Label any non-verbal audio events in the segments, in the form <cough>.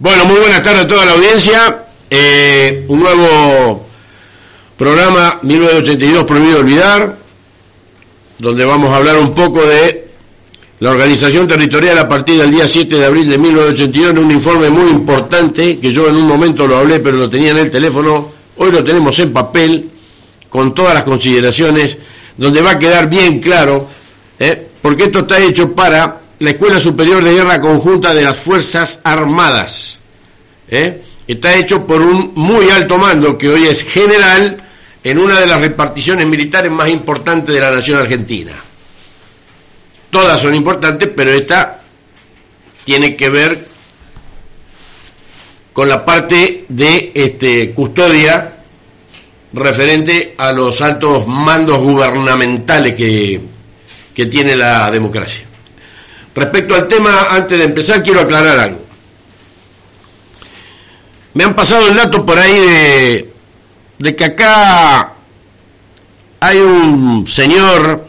Bueno, muy buenas tardes a toda la audiencia. Eh, un nuevo programa 1982 Prohibido Olvidar, donde vamos a hablar un poco de la organización territorial a partir del día 7 de abril de 1982, en un informe muy importante, que yo en un momento lo hablé, pero lo tenía en el teléfono, hoy lo tenemos en papel, con todas las consideraciones, donde va a quedar bien claro, ¿eh? porque esto está hecho para la Escuela Superior de Guerra Conjunta de las Fuerzas Armadas. ¿eh? Está hecho por un muy alto mando que hoy es general en una de las reparticiones militares más importantes de la nación argentina. Todas son importantes, pero esta tiene que ver con la parte de este, custodia referente a los altos mandos gubernamentales que, que tiene la democracia. Respecto al tema, antes de empezar, quiero aclarar algo. Me han pasado el dato por ahí de, que acá hay un señor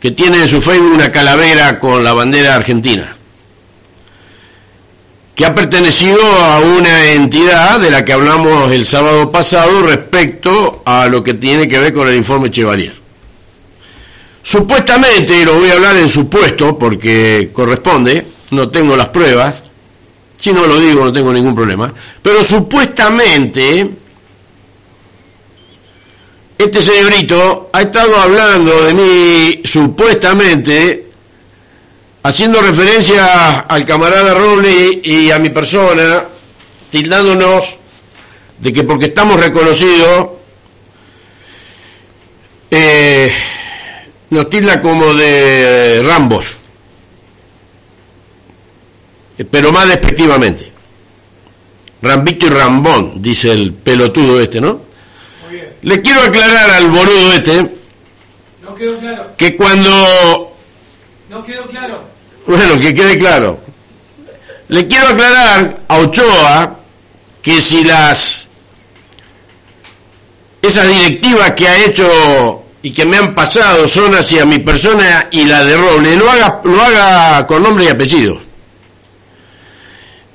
que tiene en su Facebook una calavera con la bandera argentina, que ha pertenecido a una entidad de la que hablamos el sábado pasado respecto a lo que tiene que ver con el informe Chevalier. Supuestamente, y lo voy a hablar en supuesto porque corresponde, no tengo las pruebas, si no lo digo no tengo ningún problema, pero supuestamente este señorito ha estado hablando de mí supuestamente haciendo referencia al camarada Roble y a mi persona, tildándonos de que porque estamos reconocidos, eh, nos tilda como de Rambos, eh, pero más despectivamente. Rambito y Rambón, dice el pelotudo este, ¿no? Le quiero aclarar al boludo este no quedó claro. que cuando... No quedó claro. Bueno, que quede claro. Le quiero aclarar a Ochoa que si las... Esas directivas que ha hecho y que me han pasado son hacia mi persona y la de Roble, lo haga, lo haga con nombre y apellido.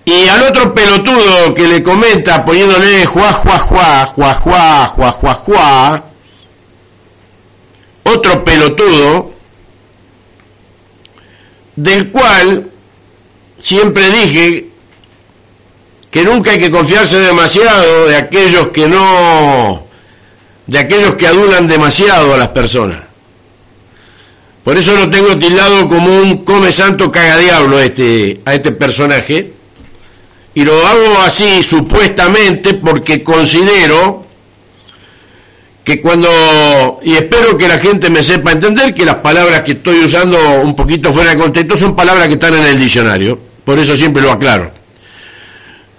Y al otro pelotudo que le comenta poniéndole juá, juá, juá, juá, juá, juá, juá, juá, otro pelotudo, del cual siempre dije que nunca hay que confiarse demasiado de aquellos que no de aquellos que adulan demasiado a las personas. Por eso lo tengo tildado como un come santo cagadiablo a este, a este personaje. Y lo hago así supuestamente porque considero que cuando, y espero que la gente me sepa entender que las palabras que estoy usando un poquito fuera de contexto son palabras que están en el diccionario. Por eso siempre lo aclaro.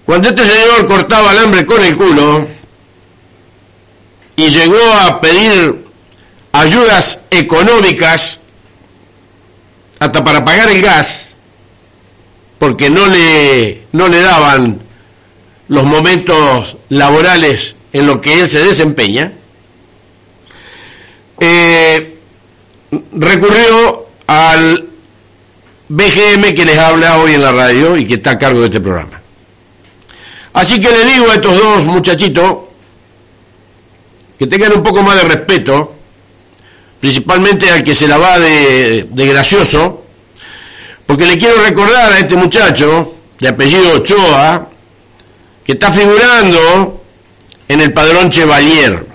Cuando este señor cortaba alambre con el culo, y llegó a pedir ayudas económicas hasta para pagar el gas porque no le no le daban los momentos laborales en los que él se desempeña eh, recurrió al BGM que les habla hoy en la radio y que está a cargo de este programa. Así que le digo a estos dos muchachitos que tengan un poco más de respeto, principalmente al que se la va de, gracioso, porque le quiero recordar a este muchacho, de apellido Ochoa, que está figurando en el padrón Chevalier,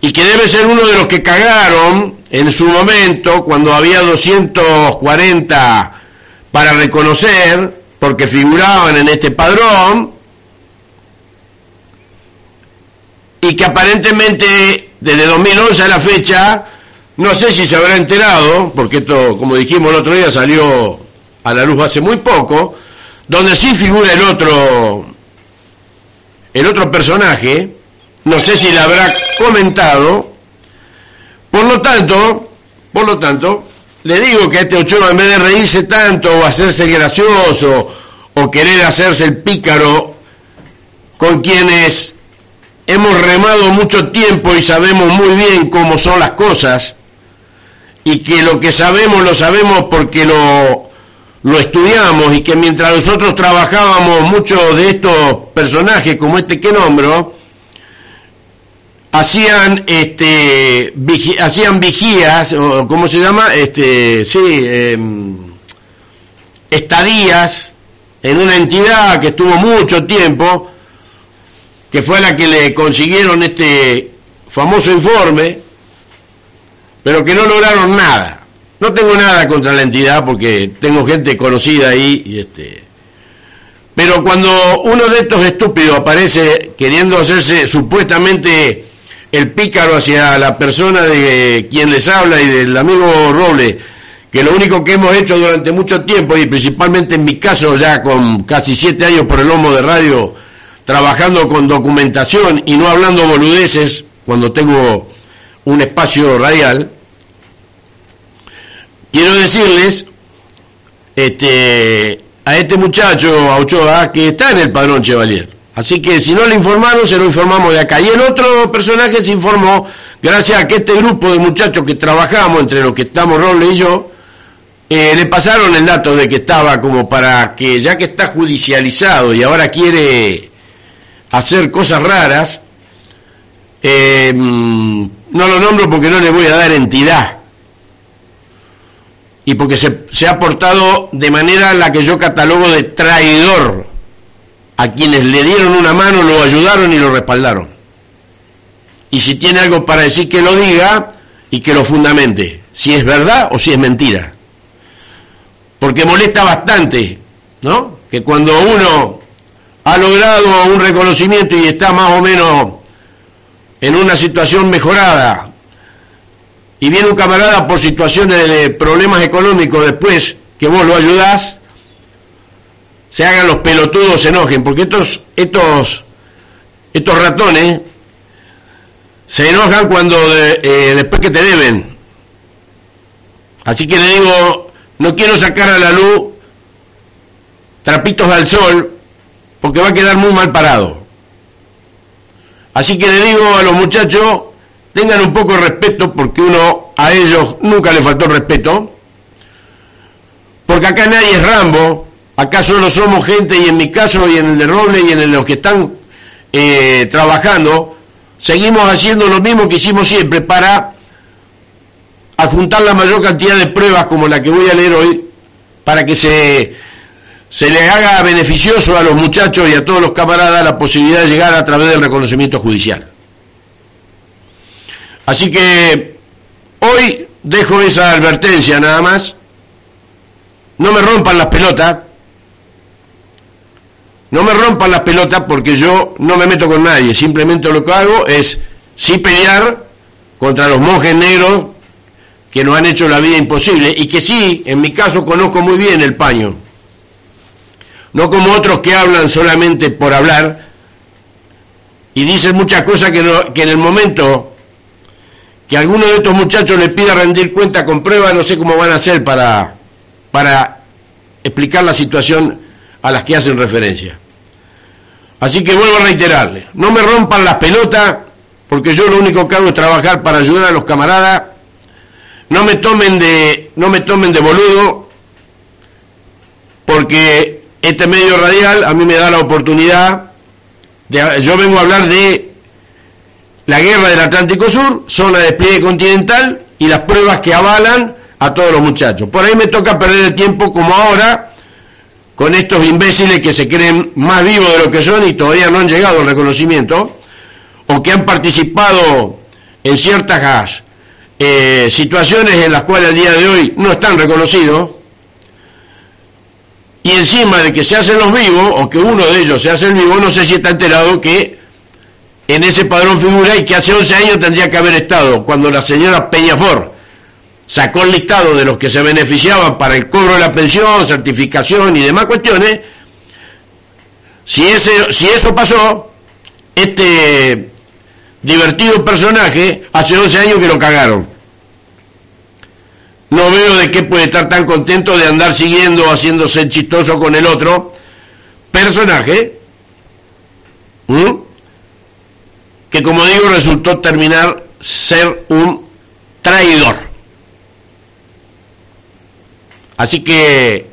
y que debe ser uno de los que cagaron en su momento cuando había 240 para reconocer, porque figuraban en este padrón, y que aparentemente desde 2011 a la fecha, no sé si se habrá enterado, porque esto, como dijimos el otro día, salió a la luz hace muy poco, donde sí figura el otro, el otro personaje, no sé si le habrá comentado, por lo tanto, por lo tanto, le digo que este Ochoa en vez de reírse tanto o hacerse gracioso o querer hacerse el pícaro con quienes hemos remado mucho tiempo y sabemos muy bien cómo son las cosas y que lo que sabemos lo sabemos porque lo, lo estudiamos y que mientras nosotros trabajábamos muchos de estos personajes como este que nombro, hacían este hacían vigías o cómo se llama este sí em, estadías en una entidad que estuvo mucho tiempo que fue la que le consiguieron este famoso informe pero que no lograron nada. No tengo nada contra la entidad porque tengo gente conocida ahí y este pero cuando uno de estos estúpidos aparece queriendo hacerse supuestamente el pícaro hacia la persona de quien les habla y del amigo Roble, que lo único que hemos hecho durante mucho tiempo, y principalmente en mi caso ya con casi siete años por el lomo de radio, trabajando con documentación y no hablando boludeces cuando tengo un espacio radial, quiero decirles este, a este muchacho, a Ochoa, que está en el padrón Chevalier. Así que si no le informaron, se lo informamos de acá. Y el otro personaje se informó gracias a que este grupo de muchachos que trabajamos, entre los que estamos Roble y yo, eh, le pasaron el dato de que estaba como para que, ya que está judicializado y ahora quiere hacer cosas raras, eh, no lo nombro porque no le voy a dar entidad. Y porque se, se ha portado de manera la que yo catalogo de traidor a quienes le dieron una mano, lo ayudaron y lo respaldaron. Y si tiene algo para decir que lo diga y que lo fundamente, si es verdad o si es mentira. Porque molesta bastante, ¿no? Que cuando uno ha logrado un reconocimiento y está más o menos en una situación mejorada y viene un camarada por situaciones de problemas económicos después que vos lo ayudás, se hagan los pelotudos, se enojen, porque estos, estos, estos ratones se enojan cuando eh, después que te deben. Así que le digo, no quiero sacar a la luz trapitos al sol, porque va a quedar muy mal parado. Así que le digo a los muchachos, tengan un poco de respeto, porque uno a ellos nunca le faltó respeto, porque acá nadie es Rambo, Acá solo somos gente, y en mi caso, y en el de Roble, y en los que están eh, trabajando, seguimos haciendo lo mismo que hicimos siempre para adjuntar la mayor cantidad de pruebas como la que voy a leer hoy, para que se, se le haga beneficioso a los muchachos y a todos los camaradas la posibilidad de llegar a través del reconocimiento judicial. Así que hoy dejo esa advertencia nada más. No me rompan las pelotas, no me rompan las pelotas porque yo no me meto con nadie, simplemente lo que hago es sí pelear contra los monjes negros que nos han hecho la vida imposible y que sí, en mi caso conozco muy bien el paño. No como otros que hablan solamente por hablar y dicen muchas cosas que, en el momento que alguno de estos muchachos les pida rendir cuenta con pruebas, no sé cómo van a hacer para, para explicar la situación a las que hacen referencia. Así que vuelvo a reiterarle, no me rompan las pelotas, porque yo lo único que hago es trabajar para ayudar a los camaradas, no me tomen de, no me tomen de boludo, porque este medio radial a mí me da la oportunidad de, yo vengo a hablar de la guerra del Atlántico Sur, zona de despliegue continental y las pruebas que avalan a todos los muchachos. Por ahí me toca perder el tiempo como ahora, con estos imbéciles que se creen más vivos de lo que son y todavía no han llegado al reconocimiento, o que han participado en ciertas eh, situaciones en las cuales al día de hoy no están reconocidos, y encima de que se hacen los vivos, o que uno de ellos se hace el vivo, no sé si está enterado que en ese padrón figura y que hace 11 años tendría que haber estado, cuando la señora Peñafor sacó el listado de los que se beneficiaban para el cobro de la pensión, certificación y demás cuestiones, si, ese, si eso pasó, este divertido personaje hace 11 años que lo cagaron. No veo de qué puede estar tan contento de andar siguiendo, haciéndose chistoso con el otro personaje, que como digo resultó terminar ser un traidor. Así que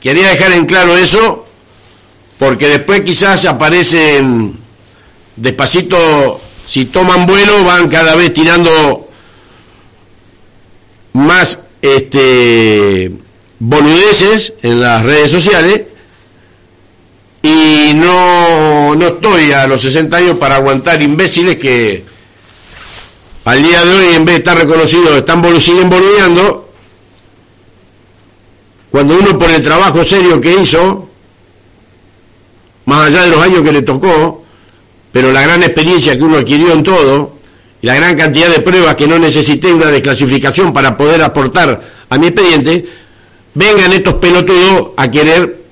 quería dejar en claro eso, porque después quizás aparecen despacito, si toman vuelo, van cada vez tirando más este, boludeces en las redes sociales y no, no estoy a los 60 años para aguantar imbéciles que al día de hoy en vez de estar reconocidos están siguen boludeando. Cuando uno por el trabajo serio que hizo más allá de los años que le tocó pero la gran experiencia que uno adquirió en todo la gran cantidad de pruebas que no necesité una desclasificación para poder aportar a mi expediente vengan estos pelotudos a querer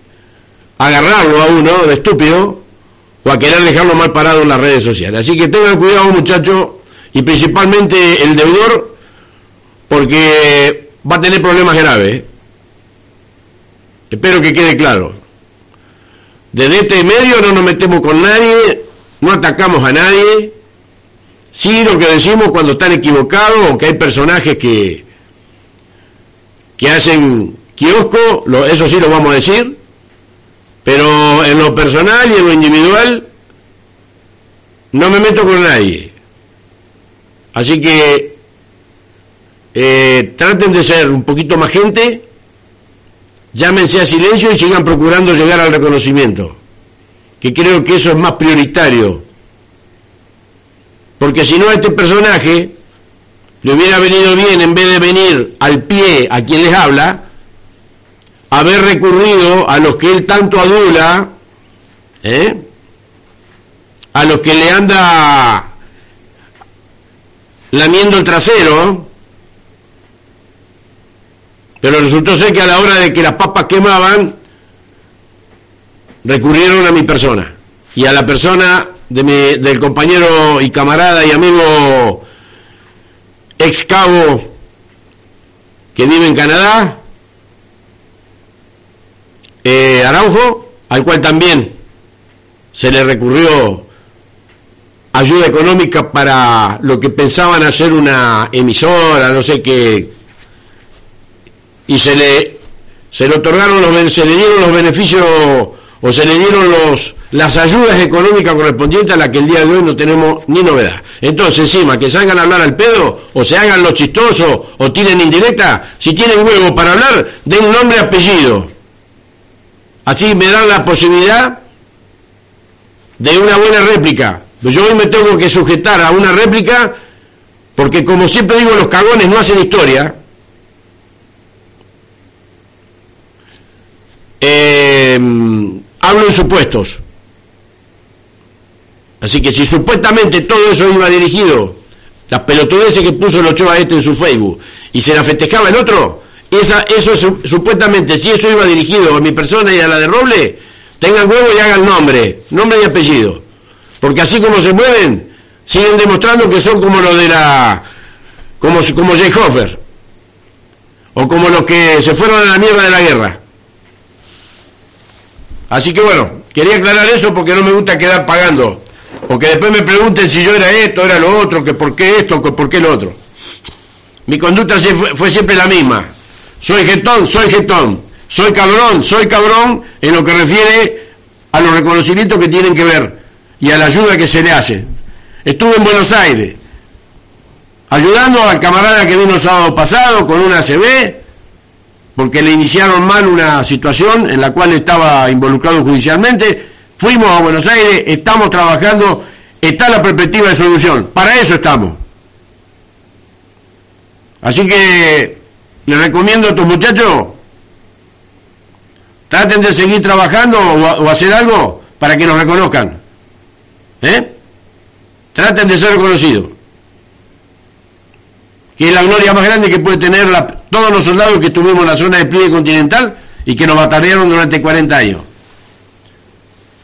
agarrarlo a uno de estúpido o a querer dejarlo mal parado en las redes sociales. Así que tengan cuidado muchachos y principalmente el deudor porque va a tener problemas graves. Espero que quede claro. Desde este medio no nos metemos con nadie, no atacamos a nadie. Sí lo que decimos cuando están equivocados o que hay personajes que, que hacen kiosco, eso sí lo vamos a decir, pero en lo personal y en lo individual no me meto con nadie. Así que eh, traten de ser un poquito más gente, llámense a silencio y sigan procurando llegar al reconocimiento, que creo que eso es más prioritario. Porque si no a este personaje le hubiera venido bien, en vez de venir al pie a quien les habla, haber recurrido a los que él tanto adula, ¿eh? a los que le anda lamiendo el trasero, pero resultó ser que a la hora de que las papas quemaban, recurrieron a mi persona y a la persona de mi, del compañero y camarada y amigo ex cabo que vive en Canadá, eh, Araujo, al cual también se le recurrió ayuda económica para lo que pensaban hacer una emisora, no sé qué, y se le, se le otorgaron los, se le dieron los beneficios o se le dieron los, las ayudas económicas correspondientes a las que el día de hoy no tenemos ni novedad. Entonces, encima, que salgan a hablar al pedo, o se hagan los chistosos, o tienen indirecta, si tienen huevo para hablar, den nombre y apellido. Así me dan la posibilidad de una buena réplica. Yo hoy me tengo que sujetar a una réplica porque como siempre digo, los cagones no hacen historia. Eh, hablo en supuestos. Así que si supuestamente todo eso iba dirigido, las pelotudeces que puso el Ochoa este en su Facebook, y se la festejaba el otro, esa, eso supuestamente, si eso iba dirigido a mi persona y a la de Roble, tengan huevo y hagan nombre, nombre y apellido. Porque así como se mueven, siguen demostrando que son como los de la, como, como Jay Hoffer, o como los que se fueron a la mierda de la guerra. Así que bueno, quería aclarar eso porque no me gusta quedar pagando. Porque después me pregunten si yo era esto, era lo otro, que por qué esto, que por qué lo otro. Mi conducta fue siempre la misma. Soy jetón, soy jetón. Soy cabrón, soy cabrón en lo que refiere a los reconocimientos que tienen que ver y a la ayuda que se le hace. Estuve en Buenos Aires ayudando al camarada que vino sábado pasado con una ACB porque le iniciaron mal una situación en la cual estaba involucrado judicialmente. Fuimos a Buenos Aires, estamos trabajando, está la perspectiva de solución. Para eso estamos. Así que les recomiendo a estos muchachos, traten de seguir trabajando o, hacer algo para que nos reconozcan. ¿Eh? Traten de ser reconocidos. Que es la gloria más grande que puede tener todos los soldados que estuvimos en la zona de pliegue continental y que nos batallaron durante 40 años.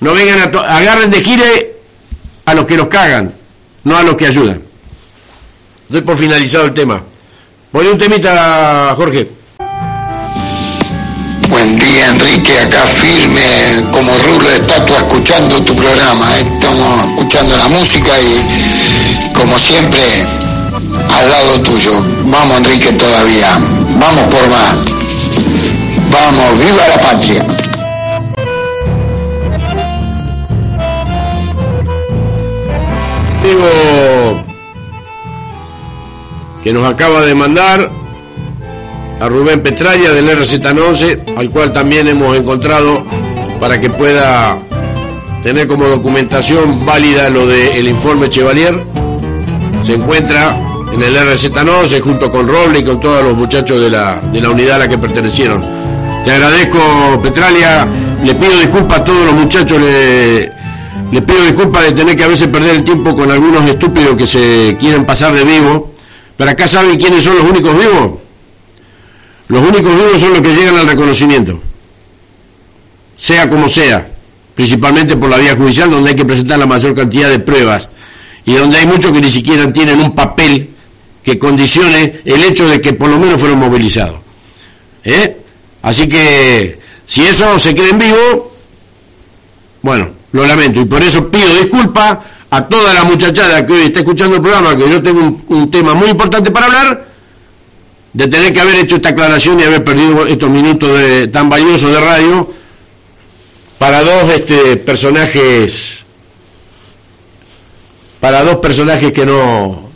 No vengan a agarren de gire a los que los cagan, no a los que ayudan. Doy por finalizado el tema. Voy un temita, Jorge. Buen día, Enrique, acá firme como rulo de estatua escuchando tu programa. ¿eh? Estamos escuchando la música y, como siempre, al lado tuyo. Vamos, Enrique, todavía. Vamos por más. Vamos. viva la patria. que nos acaba de mandar a Rubén Petralla del RZ11, al cual también hemos encontrado para que pueda tener como documentación válida lo del informe Chevalier. Se encuentra en el RZ11 junto con Roble y con todos los muchachos de la, de la unidad a la que pertenecieron. Te agradezco, Petralia. Le pido disculpas a todos los muchachos. Le, le pido disculpas de tener que a veces perder el tiempo con algunos estúpidos que se quieren pasar de vivo. Pero acá saben quiénes son los únicos vivos. Los únicos vivos son los que llegan al reconocimiento. Sea como sea. Principalmente por la vía judicial donde hay que presentar la mayor cantidad de pruebas. Y donde hay muchos que ni siquiera tienen un papel que condicione el hecho de que por lo menos fueron movilizados. ¿Eh? Así que si eso se creen vivo, bueno, lo lamento y por eso pido disculpas a toda la muchachada que hoy está escuchando el programa, que yo tengo un, tema muy importante para hablar, de tener que haber hecho esta aclaración y haber perdido estos minutos de, tan valiosos de radio para dos este, personajes, para dos personajes que no,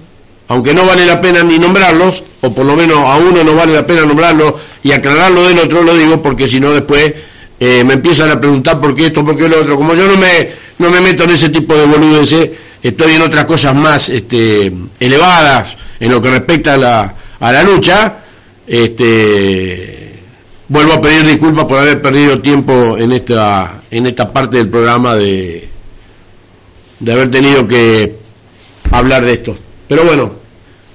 aunque no vale la pena ni nombrarlos, o por lo menos a uno no vale la pena nombrarlo y aclararlo del otro, lo digo porque si no después eh, me empiezan a preguntar por qué esto, por qué lo otro. Como yo no me, no me meto en ese tipo de boludeces, estoy en otras cosas más este, elevadas en lo que respecta a la, a la lucha, este, vuelvo a pedir disculpas por haber perdido tiempo en esta, en esta parte del programa de, de haber tenido que hablar de esto. Pero bueno,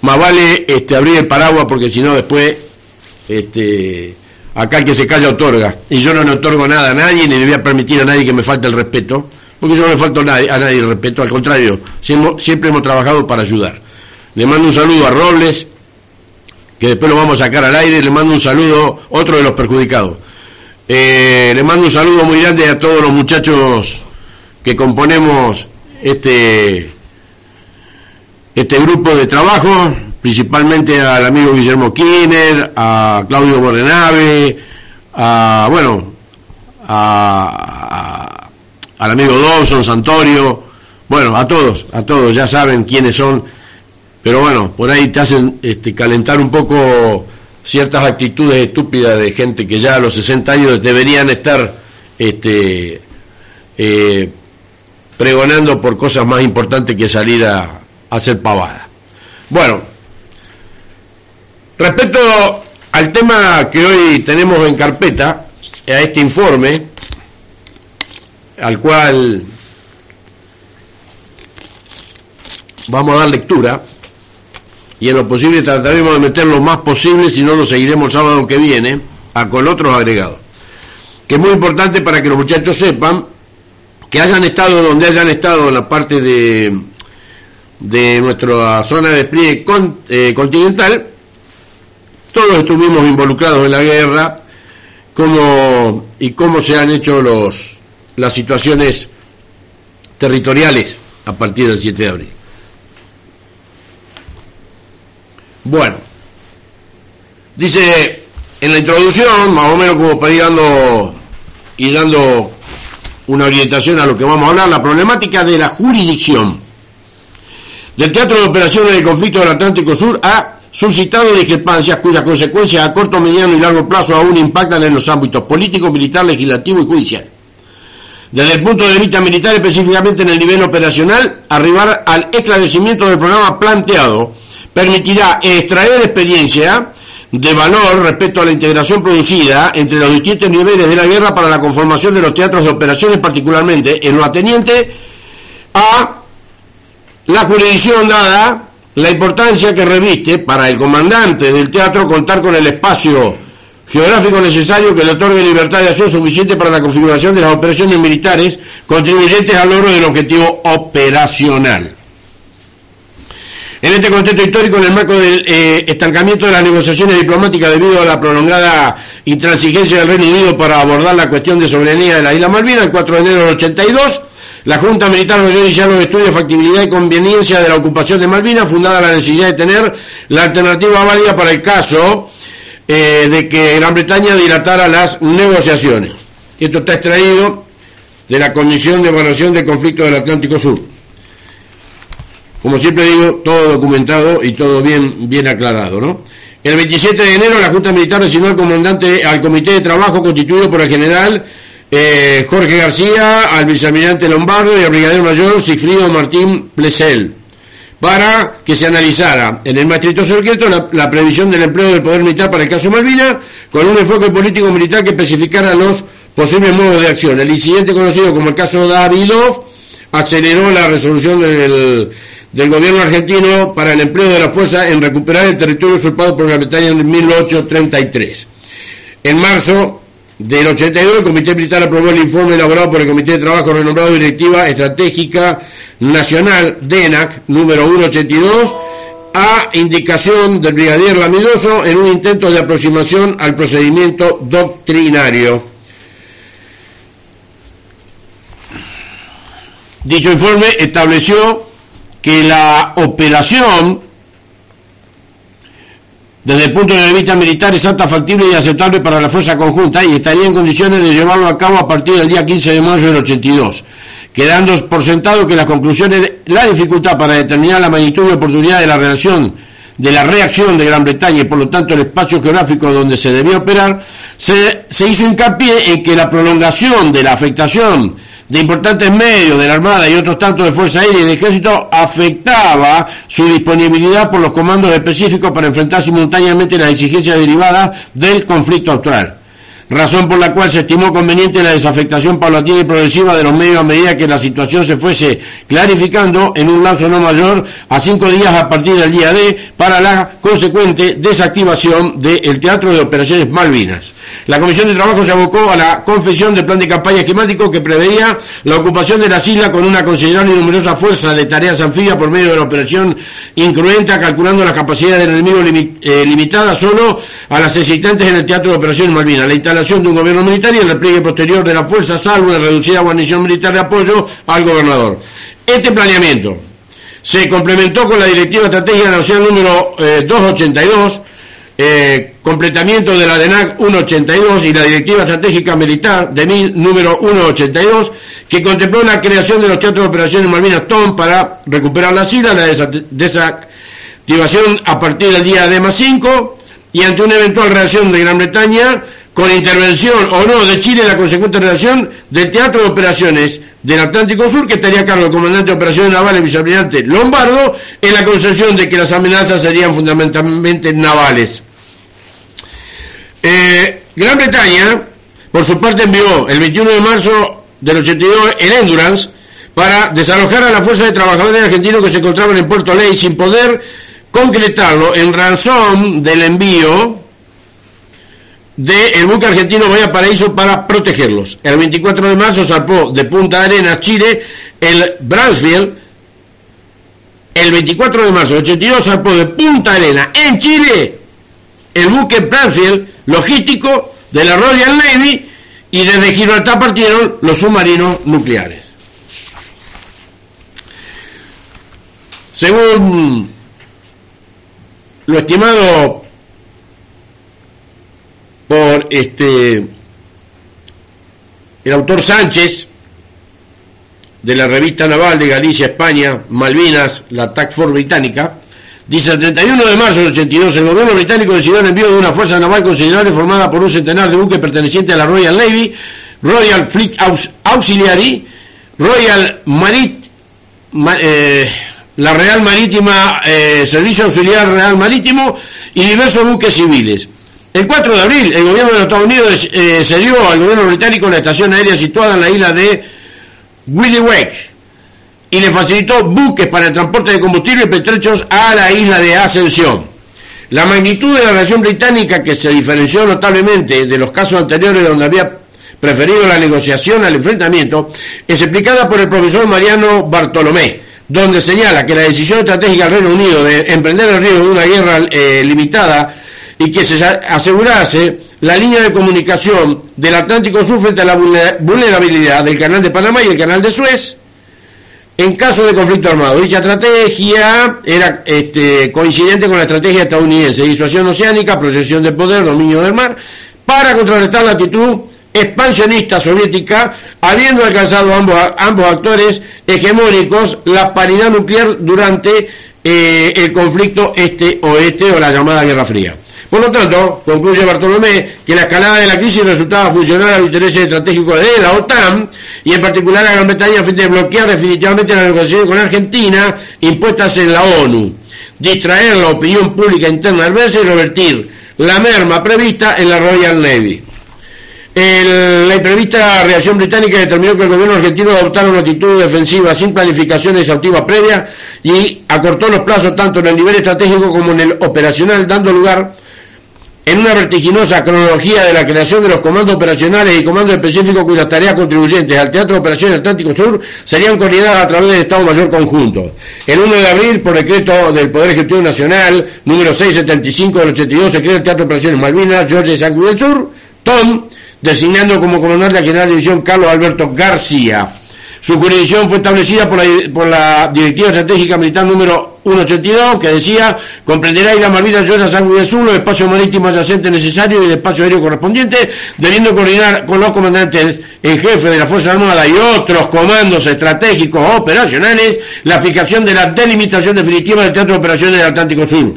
más vale este, abrir el paraguas porque si no después este, acá el que se calla otorga, y yo no le otorgo nada a nadie, ni le voy a permitir a nadie que me falte el respeto, porque yo no le falto a nadie, a el respeto, al contrario, siempre, hemos trabajado para ayudar. Le mando un saludo a Robles, que después lo vamos a sacar al aire, le mando un saludo, otro de los perjudicados. Eh, le mando un saludo muy grande a todos los muchachos que componemos este, este grupo de trabajo, principalmente al amigo Guillermo Kiner, a Claudio Bordenave, a, bueno, a, al amigo Dawson, Santorio, bueno, a todos, a todos, ya saben quiénes son, pero bueno, por ahí te hacen este, calentar un poco ciertas actitudes estúpidas de gente que ya a los 60 años deberían estar este, eh, pregonando por cosas más importantes que salir a hacer pavada. Bueno, Respecto al tema que hoy tenemos en carpeta, a este informe, al cual vamos a dar lectura, y en lo posible trataremos de meter lo más posible, si no lo seguiremos el sábado que viene, a con otros agregados. Que es muy importante para que los muchachos sepan que hayan estado donde hayan estado en la parte de, de nuestra zona de despliegue eh, continental, todos estuvimos involucrados en la guerra, cómo, y cómo se han hecho los, las situaciones territoriales a partir del 7 de abril. Bueno, dice en la introducción, más o menos como para ir dando, y dando una orientación a lo que vamos a hablar, la problemática de la jurisdicción del Teatro de Operaciones del Conflicto del Atlántico Sur a suscitado discrepancias cuyas consecuencias a corto, mediano y largo plazo aún impactan en los ámbitos político, militar, legislativo y judicial. Desde el punto de vista militar, específicamente en el nivel operacional, arribar al esclarecimiento del programa planteado permitirá extraer experiencia de valor respecto a la integración producida entre los distintos niveles de la guerra para la conformación de los teatros de operaciones, particularmente en lo ateniente a la jurisdicción dada la importancia que reviste para el comandante del teatro contar con el espacio geográfico necesario que le otorgue libertad de acción suficiente para la configuración de las operaciones militares contribuyentes al logro del objetivo operacional. En este contexto histórico, en el marco del eh, estancamiento de las negociaciones diplomáticas debido a la prolongada intransigencia del Reino Unido para abordar la cuestión de soberanía de la isla Malvinas, el 4 de enero del 82, la Junta Militar volvió a iniciar los estudios de factibilidad y conveniencia de la ocupación de Malvinas, fundada la necesidad de tener la alternativa válida para el caso eh, de que Gran Bretaña dilatara las negociaciones. Esto está extraído de la Comisión de Evaluación del Conflicto del Atlántico Sur. Como siempre digo, todo documentado y todo bien, bien aclarado, ¿no? El 27 de enero la Junta Militar designó al comandante al comité de trabajo constituido por el general eh, Jorge García, al vicealmirante Lombardo y al brigadier mayor Sigfrido Martín Plesel para que se analizara en el más estricto la, la, previsión del empleo del poder militar para el caso Malvinas con un enfoque político-militar que especificara los posibles modos de acción. El incidente conocido como el caso Davidov aceleró la resolución del, del gobierno argentino para el empleo de la fuerza en recuperar el territorio usurpado por Gran Bretaña en 1833. En marzo del 82, el Comité Militar aprobó el informe elaborado por el Comité de Trabajo renombrado Directiva Estratégica Nacional DENAC número 182 a indicación del brigadier Lamidoso en un intento de aproximación al procedimiento doctrinario. Dicho informe estableció que la operación desde el punto de vista militar es alta factible y aceptable para la fuerza conjunta y estaría en condiciones de llevarlo a cabo a partir del día 15 de mayo del 82, quedando por sentado que las conclusiones, la dificultad para determinar la magnitud y oportunidad de la relación de la reacción de Gran Bretaña y por lo tanto el espacio geográfico donde se debía operar, se, se hizo hincapié en que la prolongación de la afectación de importantes medios de la Armada y otros tantos de Fuerza Aérea y de Ejército afectaba su disponibilidad por los comandos específicos para enfrentar simultáneamente las exigencias derivadas del conflicto actual. Razón por la cual se estimó conveniente la desafectación paulatina y progresiva de los medios a medida que la situación se fuese clarificando en un lapso no mayor a cinco días a partir del día D para la consecuente desactivación del Teatro de Operaciones Malvinas. La Comisión de Trabajo se abocó a la confección del plan de campaña esquemático que preveía la ocupación de las islas con una considerable y numerosa fuerza de tareas anfibias por medio de la operación incruenta, calculando las capacidades del enemigo eh, limitada solo a las existentes en el Teatro de Operaciones Malvinas, la instalación de un gobierno militar y el repliegue posterior de la fuerza, salvo una reducida guarnición militar de apoyo al gobernador. Este planeamiento se complementó con la Directiva Estratégica Nacional número 282, eh, completamiento de la DENAC 182 y la Directiva Estratégica Militar de mil, número 182, que contempló la creación de los teatros de operaciones Malvinas TOM para recuperar las islas, la desactivación a partir del día D más 5 y ante una eventual reacción de Gran Bretaña con intervención o no de Chile la consecuente reacción del Teatro de Operaciones del Atlántico Sur, que estaría a cargo del comandante de operaciones navales vicealmirante Lombardo, en la concepción de que las amenazas serían fundamentalmente navales. Eh, Gran Bretaña, por su parte, envió el 21 de marzo del 82 el Endurance para desalojar a la fuerza de trabajadores argentinos que se encontraban en Puerto Ley sin poder concretarlo en razón del envío del buque argentino Vaya Paraíso para protegerlos. El 24 de marzo zarpó de Punta Arenas, Chile, el Bransfield. El 24 de marzo del 82 zarpó de Punta Arenas, en Chile, el buque Bransfield logístico de la Royal Navy y desde Gibraltar partieron los submarinos nucleares. Según lo estimado por este el autor Sánchez de la revista naval de Galicia, España, Malvinas, la Task Force británica, Dice, el 31 de marzo del 82, el gobierno británico decidió el envío de una fuerza naval considerable formada por un centenar de buques pertenecientes a la Royal Navy, Royal Fleet Auxiliary, Royal Marit, eh, la Real Marítima, eh, Servicio Auxiliar Real Marítimo y diversos buques civiles. El 4 de abril, el gobierno de los Estados Unidos eh, cedió al gobierno británico la estación aérea situada en la isla de Willywack, y le facilitó buques para el transporte de combustible y petrechos a la isla de Ascensión. La magnitud de la relación británica, que se diferenció notablemente de los casos anteriores donde había preferido la negociación al enfrentamiento, es explicada por el profesor Mariano Bartolomé, donde señala que la decisión estratégica del Reino Unido de emprender el riesgo de una guerra eh, limitada y que se asegurase la línea de comunicación del Atlántico Sur frente a la vulnerabilidad del Canal de Panamá y el Canal de Suez, en caso de conflicto armado. Dicha estrategia era este, coincidente con la estrategia estadounidense, disuasión oceánica, proyección de poder, dominio del mar, para contrarrestar la actitud expansionista soviética, habiendo alcanzado ambos, actores hegemónicos la paridad nuclear durante eh, el conflicto este-oeste o la llamada Guerra Fría. Por lo tanto, concluye Bartolomé que la escalada de la crisis resultaba funcionar a los intereses estratégicos de la OTAN y en particular a Gran Bretaña a fin de bloquear definitivamente las negociaciones con Argentina impuestas en la ONU, distraer la opinión pública interna adversa y revertir la merma prevista en la Royal Navy. la imprevista reacción británica determinó que el gobierno argentino adoptara una actitud defensiva sin planificación exhaustiva previa y acortó los plazos tanto en el nivel estratégico como en el operacional, dando lugar en una vertiginosa cronología de la creación de los comandos operacionales y comandos específicos cuyas tareas contribuyentes al Teatro de Operaciones Atlántico Sur serían coordinadas a través del Estado Mayor Conjunto. El 1 de abril, por decreto del Poder Ejecutivo Nacional, número 675 del 82, se crea el Teatro de Operaciones Malvinas, George San del Sur, TOM, designando como comandante la General de División Carlos Alberto García. Su jurisdicción fue establecida por la, Directiva Estratégica Militar número 182, que decía, comprenderá Isla Malvinas, Georgia, Sangre del Sur, los espacios marítimos adyacentes necesarios y el espacio aéreo correspondiente, debiendo coordinar con los comandantes en jefe de la Fuerza Armada y otros comandos estratégicos operacionales la fijación de la delimitación definitiva del Teatro de Operaciones del Atlántico Sur.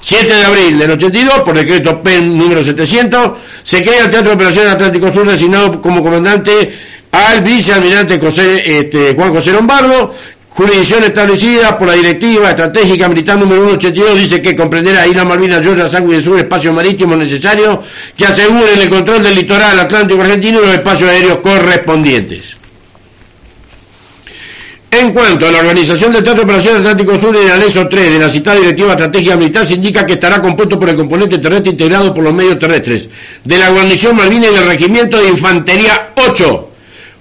7 de abril del 82, por decreto PEN número 700, se crea el Teatro de Operaciones del Atlántico Sur designado como comandante al vicealmirante José, este, Juan José Lombardo, jurisdicción establecida por la Directiva Estratégica Militar número 182, dice que comprenderá Isla Malvinas, Georgia, Sangre del Sur, espacios marítimos necesarios que aseguren el control del litoral atlántico argentino y los espacios aéreos correspondientes. En cuanto a la organización del Teatro de Operaciones Atlántico Sur en el anexo 3 de la citada Directiva Estratégica Militar, se indica que estará compuesto por el componente terrestre integrado por los medios terrestres de la guarnición Malvinas y del Regimiento de Infantería 8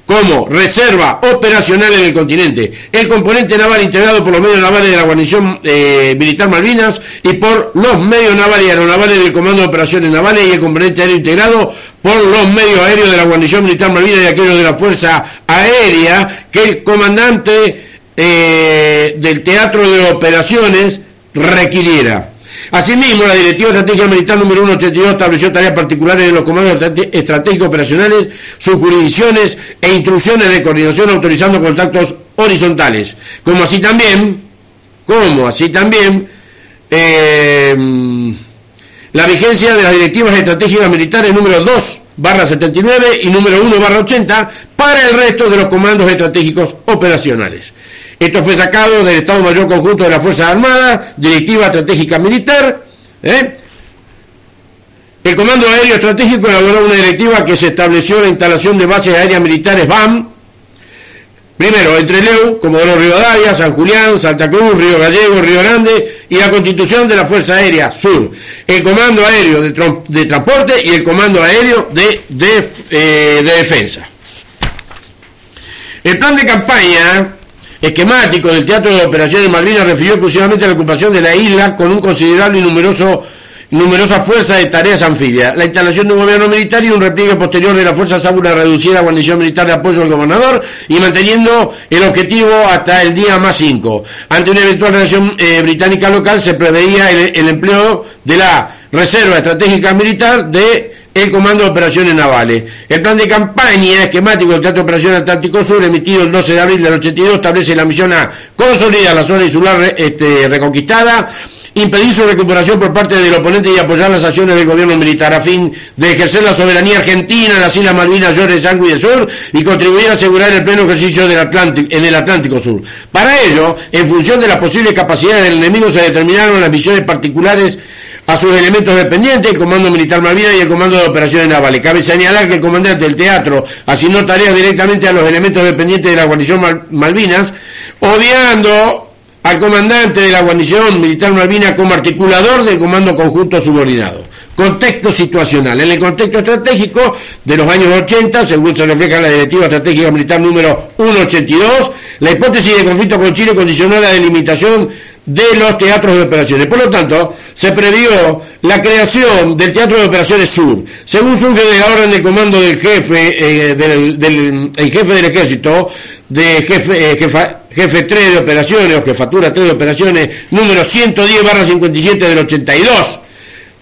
como reserva operacional en el continente, el componente naval integrado por los medios navales de la guarnición eh, militar Malvinas y por los medios navales y aeronavales del Comando de Operaciones Navales y el componente aéreo integrado por los medios aéreos de la guarnición militar Malvinas y aquellos de la Fuerza Aérea que el comandante eh, del Teatro de Operaciones requiriera. Asimismo, la Directiva Estratégica Militar número 182 estableció tareas particulares de los comandos estratégicos operacionales, sus jurisdicciones e instrucciones de coordinación autorizando contactos horizontales, como así también, como así también, eh, la vigencia de las directivas estratégicas militares número 2 barra 79 y número 1 barra 80 para el resto de los comandos estratégicos operacionales. Esto fue sacado del Estado Mayor Conjunto de las Fuerzas Armadas, Directiva Estratégica Militar. ¿eh? El Comando Aéreo Estratégico elaboró una directiva que se estableció la instalación de bases aéreas militares BAM, primero entre Leu, Comodoro Rivadavia, San Julián, Santa Cruz, Río Gallego, Río Grande y la constitución de la Fuerza Aérea Sur, el Comando Aéreo de, Transporte y el Comando Aéreo de, eh, de Defensa. El plan de campaña esquemático del Teatro de Operaciones Malvinas refirió exclusivamente a la ocupación de la isla con un considerable y numeroso numerosa fuerza de tareas anfibias, la instalación de un gobierno militar y un repliegue posterior de la fuerza a una reducida guarnición militar de apoyo al gobernador y manteniendo el objetivo hasta el día más 5. Ante una eventual relación eh, británica local se preveía el empleo de la Reserva Estratégica Militar de el Comando de Operaciones Navales. El plan de campaña esquemático del Teatro de Atlántico Sur, emitido el 12 de abril del 82, establece la misión a consolidar la zona insular este, reconquistada, impedir su recuperación por parte del oponente y apoyar las acciones del gobierno militar a fin de ejercer la soberanía argentina en las Islas Malvinas, Georgia, Sangui del Sur y contribuir a asegurar el pleno ejercicio del Atlántico, en el Atlántico Sur. Para ello, en función de las posibles capacidades del enemigo, se determinaron las misiones particulares a sus elementos dependientes, el Comando Militar Malvinas y el Comando de Operaciones Navales. Cabe señalar que el comandante del teatro asignó tareas directamente a los elementos dependientes de la guarnición Malvinas, odiando al comandante de la guarnición militar Malvinas como articulador del Comando Conjunto Subordinado. Contexto situacional. En el contexto estratégico de los años 80, según se refleja en la Directiva Estratégica Militar número 182, la hipótesis de conflicto con Chile condicionó la delimitación de los teatros de operaciones. Por lo tanto, se previó la creación del Teatro de Operaciones Sur. Según surge de la orden de comando del jefe, eh, del, el jefe del ejército, de jefe, eh, jefe 3 de operaciones o jefatura 3 de operaciones, número 110 barra 57 del 82,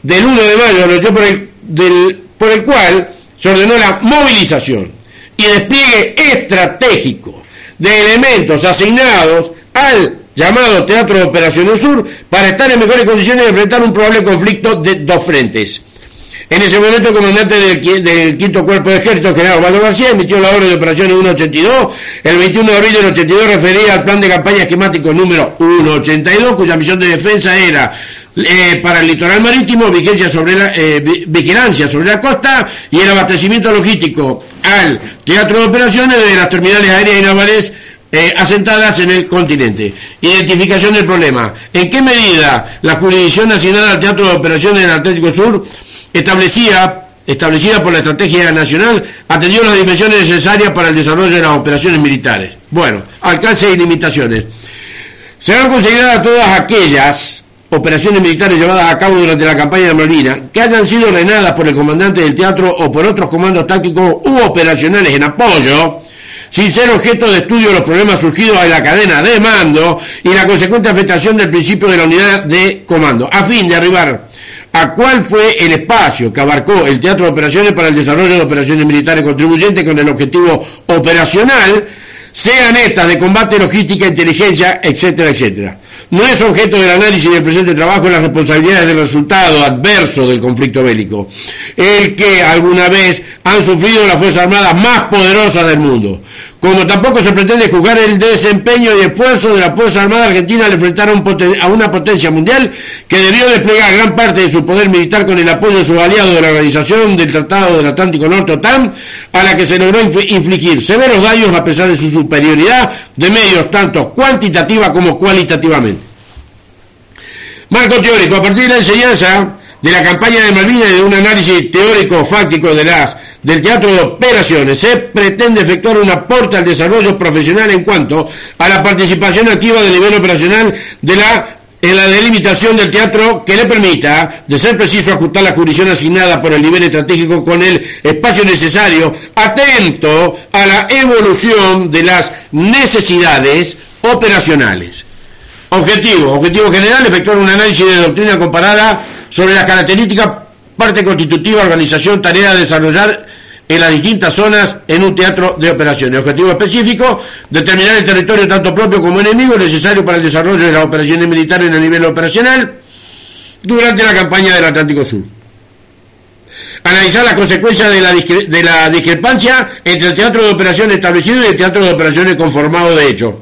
del 1 de mayo, por el, por el cual se ordenó la movilización y despliegue estratégico de elementos asignados al llamado Teatro de Operaciones Sur para estar en mejores condiciones de enfrentar un probable conflicto de dos frentes. En ese momento, el comandante del, quinto cuerpo de ejército, general Osvaldo García, emitió la orden de operaciones 182. El 21 de abril del 82 refería al plan de campaña esquemático número 182, cuya misión de defensa era eh, para el litoral marítimo, vigilancia sobre, la, eh, vigilancia sobre la costa y el abastecimiento logístico al teatro de operaciones de las terminales aéreas y navales eh, asentadas en el continente. Identificación del problema. ¿En qué medida la jurisdicción asignada al Teatro de Operaciones del Atlántico Sur establecía, establecida por la Estrategia Nacional atendió las dimensiones necesarias para el desarrollo de las operaciones militares? Bueno, alcance y limitaciones. Serán consideradas todas aquellas operaciones militares llevadas a cabo durante la campaña de Malvinas que hayan sido ordenadas por el comandante del teatro o por otros comandos tácticos u operacionales en apoyo sin ser objeto de estudio los problemas surgidos en la cadena de mando y la consecuente afectación del principio de la unidad de comando, a fin de arribar a cuál fue el espacio que abarcó el Teatro de Operaciones para el desarrollo de operaciones militares contribuyentes con el objetivo operacional, sean estas de combate, logística, inteligencia, etcétera, etcétera. No es objeto del análisis del presente trabajo las responsabilidades del resultado adverso del conflicto bélico, el que alguna vez han sufrido las Fuerzas Armadas más poderosas del mundo como tampoco se pretende juzgar el desempeño y esfuerzo de la Fuerza Armada Argentina al enfrentar a, una potencia mundial que debió desplegar gran parte de su poder militar con el apoyo de sus aliados de la Organización del Tratado del Atlántico Norte OTAN, a la que se logró infligir severos daños a pesar de su superioridad de medios tanto cuantitativa como cualitativamente. Marco teórico, a partir de la enseñanza de la campaña de Malvinas y de un análisis teórico fáctico de las del teatro de operaciones se pretende efectuar un aporte al desarrollo profesional en cuanto a la participación activa del nivel operacional de la en la delimitación del teatro que le permita, de ser preciso, ajustar la jurisdicción asignada por el nivel estratégico con el espacio necesario, atento a la evolución de las necesidades operacionales. Objetivo, objetivo general, efectuar un análisis de doctrina comparada sobre las características, parte constitutiva, organización, tarea de desarrollar en las distintas zonas en un teatro de operaciones. Objetivo específico, determinar el territorio tanto propio como enemigo necesario para el desarrollo de las operaciones militares en el nivel operacional durante la campaña del Atlántico Sur. Analizar las consecuencias de la, de la discrepancia entre el teatro de operaciones establecido y el teatro de operaciones conformado de hecho.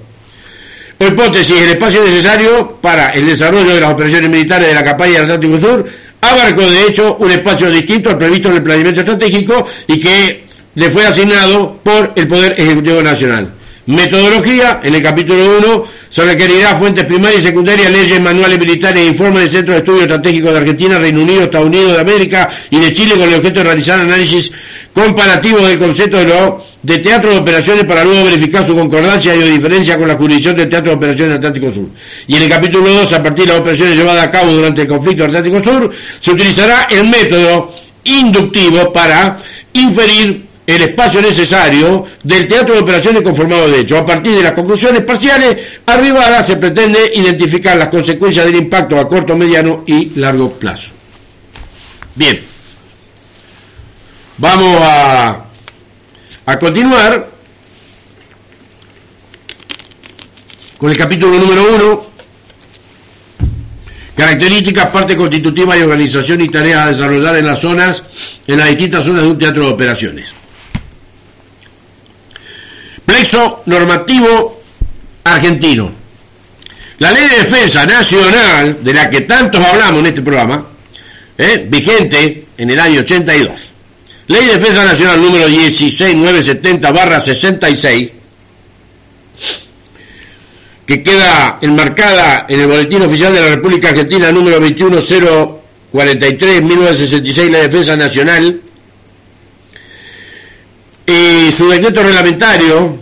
Hipótesis, el espacio necesario para el desarrollo de las operaciones militares de la campaña del Atlántico Sur abarcó de hecho un espacio distinto al previsto en el planeamiento estratégico y que le fue asignado por el Poder Ejecutivo Nacional. Metodología, en el capítulo 1, se requerirá fuentes primarias y secundarias, leyes, manuales militares informes del Centro de Estudios Estratégicos de Argentina, Reino Unido, Estados Unidos de América y de Chile con el objeto de realizar análisis comparativo del concepto de, lo, de teatro de operaciones para luego verificar su concordancia y o diferencia con la jurisdicción del Teatro de Operaciones Atlántico Sur. Y en el capítulo 2, a partir de las operaciones llevadas a cabo durante el conflicto Atlántico Sur, se utilizará el método inductivo para inferir el espacio necesario del teatro de operaciones conformado de hecho. A partir de las conclusiones parciales arribadas se pretende identificar las consecuencias del impacto a corto, mediano y largo plazo. Bien, vamos a, a continuar con el capítulo número uno, características, parte constitutiva y organización y tareas a desarrollar en las zonas, en las distintas zonas de un teatro de operaciones. Plexo normativo argentino. La ley de defensa nacional, de la que tantos hablamos en este programa, ¿eh? vigente en el año 82. Ley de defensa nacional número 16970-66, que queda enmarcada en el Boletín Oficial de la República Argentina número 21043-1966, la defensa nacional, y su decreto reglamentario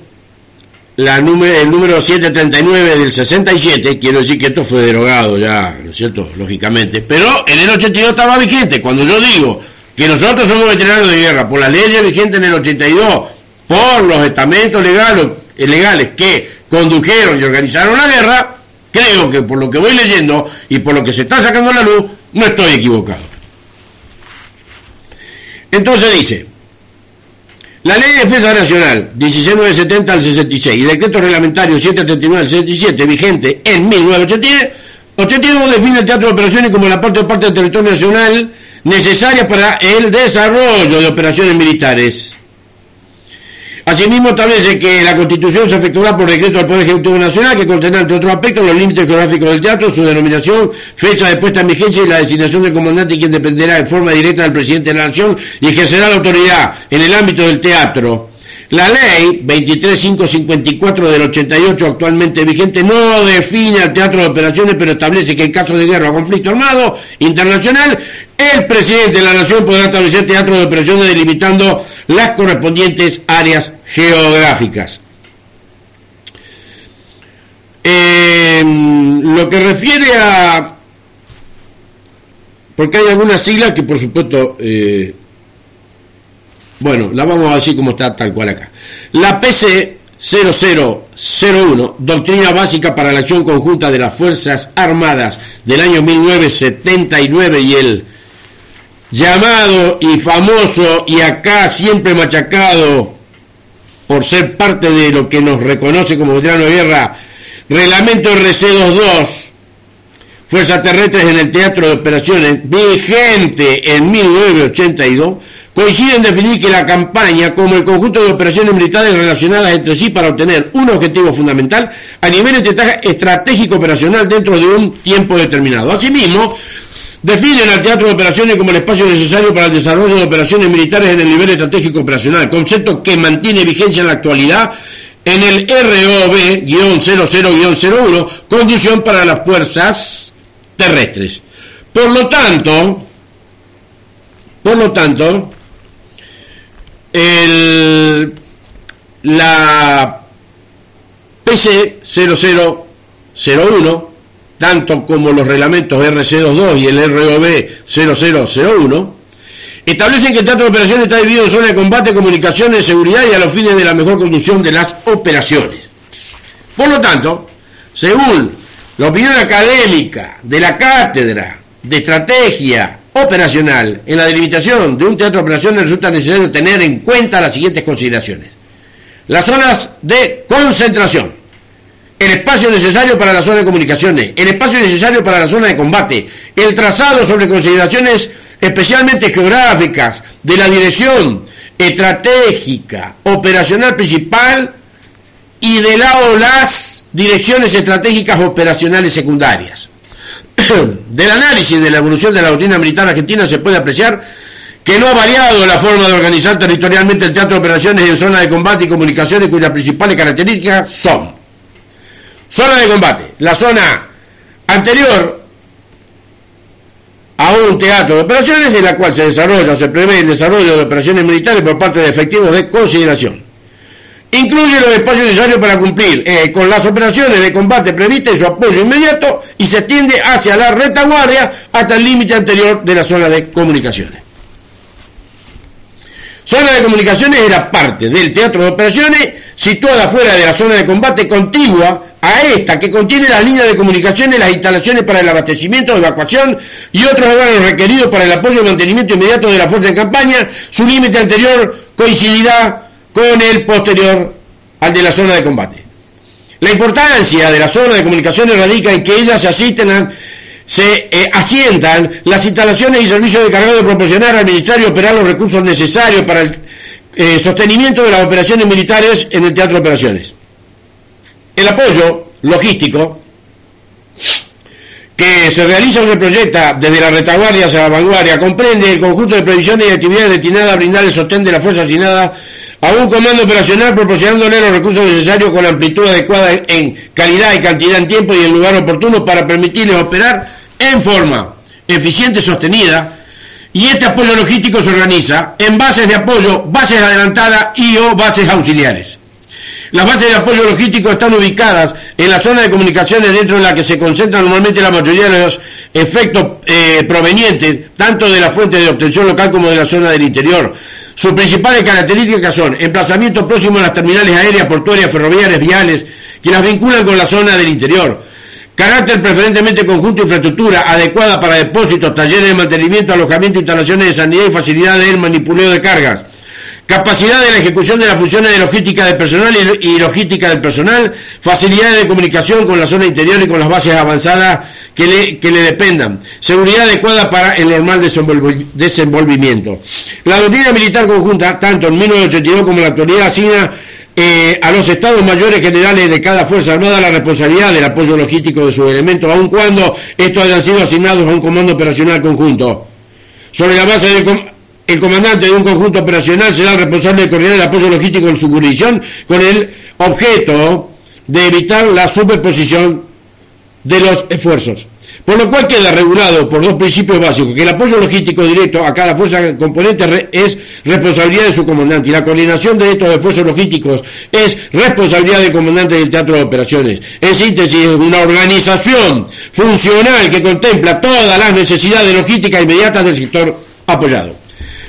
la número, el número 739 del 67, quiero decir que esto fue derogado ya, ¿no es cierto? Lógicamente. Pero en el 82 estaba vigente. Cuando yo digo que nosotros somos veteranos de guerra por las leyes vigentes en el 82, por los estamentos legales, legales que condujeron y organizaron la guerra, creo que por lo que voy leyendo y por lo que se está sacando a la luz, no estoy equivocado. Entonces dice, la Ley de Defensa Nacional 16970 al 66 y Decreto Reglamentario 739 al 67, vigente en 1982, define el teatro de operaciones como la parte de parte del territorio nacional necesaria para el desarrollo de operaciones militares. Asimismo, establece que la Constitución se efectuará por decreto del Poder Ejecutivo Nacional, que contendrá, entre otros aspectos, los límites geográficos del teatro, su denominación, fecha de puesta en vigencia y la designación del comandante, quien dependerá en forma directa del presidente de la Nación y ejercerá la autoridad en el ámbito del teatro. La ley 23554 del 88 actualmente vigente no define al teatro de operaciones, pero establece que en caso de guerra o conflicto armado internacional, el presidente de la nación podrá establecer teatro de operaciones delimitando las correspondientes áreas geográficas. lo que refiere a... Porque hay algunas siglas que por supuesto... Eh, bueno, la vamos a decir como está tal cual acá. La PC 0001, Doctrina Básica para la Acción Conjunta de las Fuerzas Armadas del año 1979 y el llamado y famoso y acá siempre machacado por ser parte de lo que nos reconoce como veterano de guerra, Reglamento RC22, Fuerzas Terrestres en el Teatro de Operaciones, vigente en 1982, coincide en definir que la campaña como el conjunto de operaciones militares relacionadas entre sí para obtener un objetivo fundamental a nivel estratégico operacional dentro de un tiempo determinado. Asimismo, definen al teatro de operaciones como el espacio necesario para el desarrollo de operaciones militares en el nivel estratégico operacional, concepto que mantiene vigencia en la actualidad en el ROB-00-01, condición para las fuerzas terrestres. Por lo tanto, por lo tanto, el, la PC 0001 tanto como los reglamentos RC22 y el ROB 0001, establecen que el teatro de operaciones está dividido en zonas de combate, comunicaciones, seguridad y a los fines de la mejor conducción de las operaciones. Por lo tanto, según la opinión académica de la cátedra de estrategia operacional, en la delimitación de un teatro de operaciones resulta necesario tener en cuenta las siguientes consideraciones. Las zonas de concentración, el espacio necesario para la zona de comunicaciones, el espacio necesario para la zona de combate, el trazado sobre consideraciones especialmente geográficas de la dirección estratégica operacional principal y de la o las direcciones estratégicas operacionales secundarias. <coughs> Del análisis de la evolución de la doctrina militar argentina se puede apreciar que no ha variado la forma de organizar territorialmente el teatro de operaciones en zona de combate y comunicaciones cuyas principales características son Zona de combate. La zona anterior a un teatro de operaciones en la cual se desarrolla, se prevé el desarrollo de operaciones militares por parte de efectivos de consideración. Incluye los espacios necesarios para cumplir eh, con las operaciones de combate previstas y su apoyo inmediato y se extiende hacia la retaguardia hasta el límite anterior de la zona de comunicaciones. Zona de comunicaciones era parte del teatro de operaciones situada fuera de la zona de combate contigua a esta, que contiene las líneas de comunicaciones, las instalaciones para el abastecimiento, evacuación y otros órganos requeridos para el apoyo y mantenimiento inmediato de la fuerza de campaña, su límite anterior coincidirá con el posterior al de la zona de combate. La importancia de la zona de comunicaciones radica en que ellas se asisten se eh, asientan las instalaciones y servicios de cargado de proporcionar, administrar y operar los recursos necesarios para el eh, sostenimiento de las operaciones militares en el teatro de operaciones. El apoyo logístico que se realiza o se proyecta desde la retaguardia hacia la vanguardia comprende el conjunto de previsiones y actividades destinadas a brindar el sostén de la fuerza asignada a un comando operacional proporcionándole los recursos necesarios con la amplitud adecuada en calidad y cantidad en tiempo y en lugar oportuno para permitirles operar en forma eficiente y sostenida y este apoyo logístico se organiza en bases de apoyo, bases adelantadas y o bases auxiliares. Las bases de apoyo logístico están ubicadas en la zona de comunicaciones dentro de la que se concentran normalmente la mayoría de los efectos eh, provenientes tanto de la fuente de obtención local como de la zona del interior. Sus principales características son emplazamiento próximo a las terminales aéreas, portuarias, ferroviarias, viales, que las vinculan con la zona del interior. Carácter preferentemente conjunto infraestructura adecuada para depósitos, talleres de mantenimiento, alojamiento, instalaciones de sanidad y facilidad del manipuleo de cargas capacidad de la ejecución de las funciones de logística del personal y, logística del personal, facilidades de comunicación con la zona interior y con las bases avanzadas que le, que le dependan, seguridad adecuada para el normal desenvolvimiento. La doctrina militar conjunta, tanto en 1982 como en la actualidad, asigna eh, a los estados mayores generales de cada Fuerza Armada la responsabilidad del apoyo logístico de sus elementos, aun cuando estos hayan sido asignados a un comando operacional conjunto. Sobre la base del el comandante de un conjunto operacional será el responsable de coordinar el apoyo logístico en su jurisdicción con el objeto de evitar la superposición de los esfuerzos. Por lo cual queda regulado por dos principios básicos, que el apoyo logístico directo a cada fuerza componente es responsabilidad de su comandante y la coordinación de estos esfuerzos logísticos es responsabilidad del comandante del teatro de operaciones. En síntesis, una organización funcional que contempla todas las necesidades logísticas inmediatas del sector apoyado.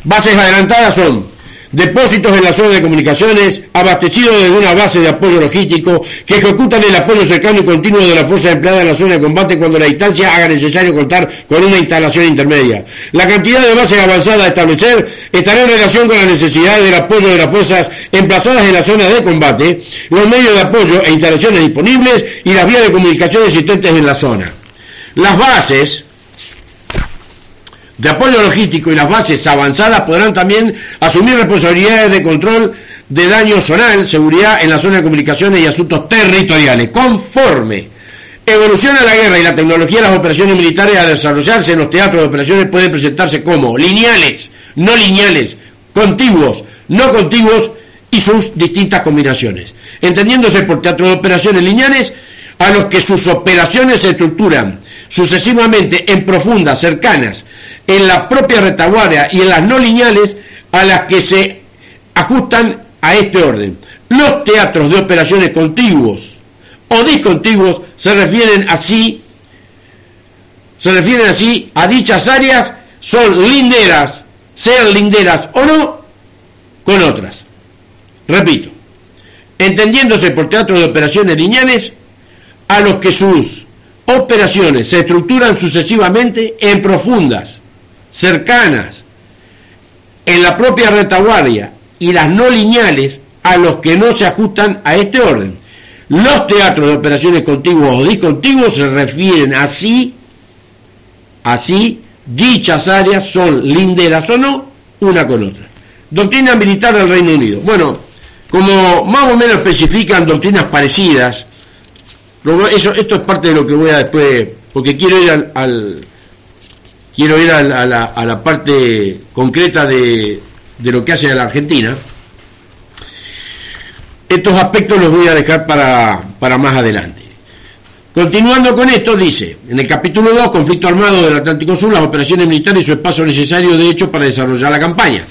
Bases adelantadas son depósitos en la zona de comunicaciones, abastecidos desde una base de apoyo logístico, que ejecutan el apoyo cercano y continuo de la fuerza empleada en la zona de combate cuando la distancia haga necesario contar con una instalación intermedia. La cantidad de bases avanzadas a establecer estará en relación con las necesidades del apoyo de las fuerzas emplazadas en la zona de combate, los medios de apoyo e instalaciones disponibles y las vías de comunicación existentes en la zona. Las bases de apoyo logístico y las bases avanzadas podrán también asumir responsabilidades de control de daño zonal, seguridad en la zona de comunicaciones y asuntos territoriales, conforme evoluciona la guerra y la tecnología las operaciones militares a desarrollarse en los teatros de operaciones pueden presentarse como lineales, no lineales, contiguos, no contiguos y sus distintas combinaciones. Entendiéndose por teatro de operaciones lineales a los que sus operaciones se estructuran sucesivamente en profundas, cercanas, en la propia retaguardia y en las no lineales a las que se ajustan a este orden. Los teatros de operaciones contiguos o discontiguos se refieren así se refieren así a dichas áreas son linderas, sean linderas o no, con otras. Repito, entendiéndose por teatro de operaciones lineales a los que sus operaciones se estructuran sucesivamente en profundas, cercanas en la propia retaguardia y las no lineales a los que no se ajustan a este orden. Los teatros de operaciones contiguos o discontiguos se refieren así, así, dichas áreas son linderas o no, una con otra. Doctrina militar del Reino Unido. Bueno, como más o menos especifican doctrinas parecidas, eso, esto es parte de lo que voy a después, porque quiero ir al quiero ir a la, parte concreta de, lo que hace la Argentina. Estos aspectos los voy a dejar para, para más adelante. Continuando con esto, dice, en el capítulo 2, conflicto armado del Atlántico Sur, las operaciones militares y su espacio necesario de hecho para desarrollar la campaña.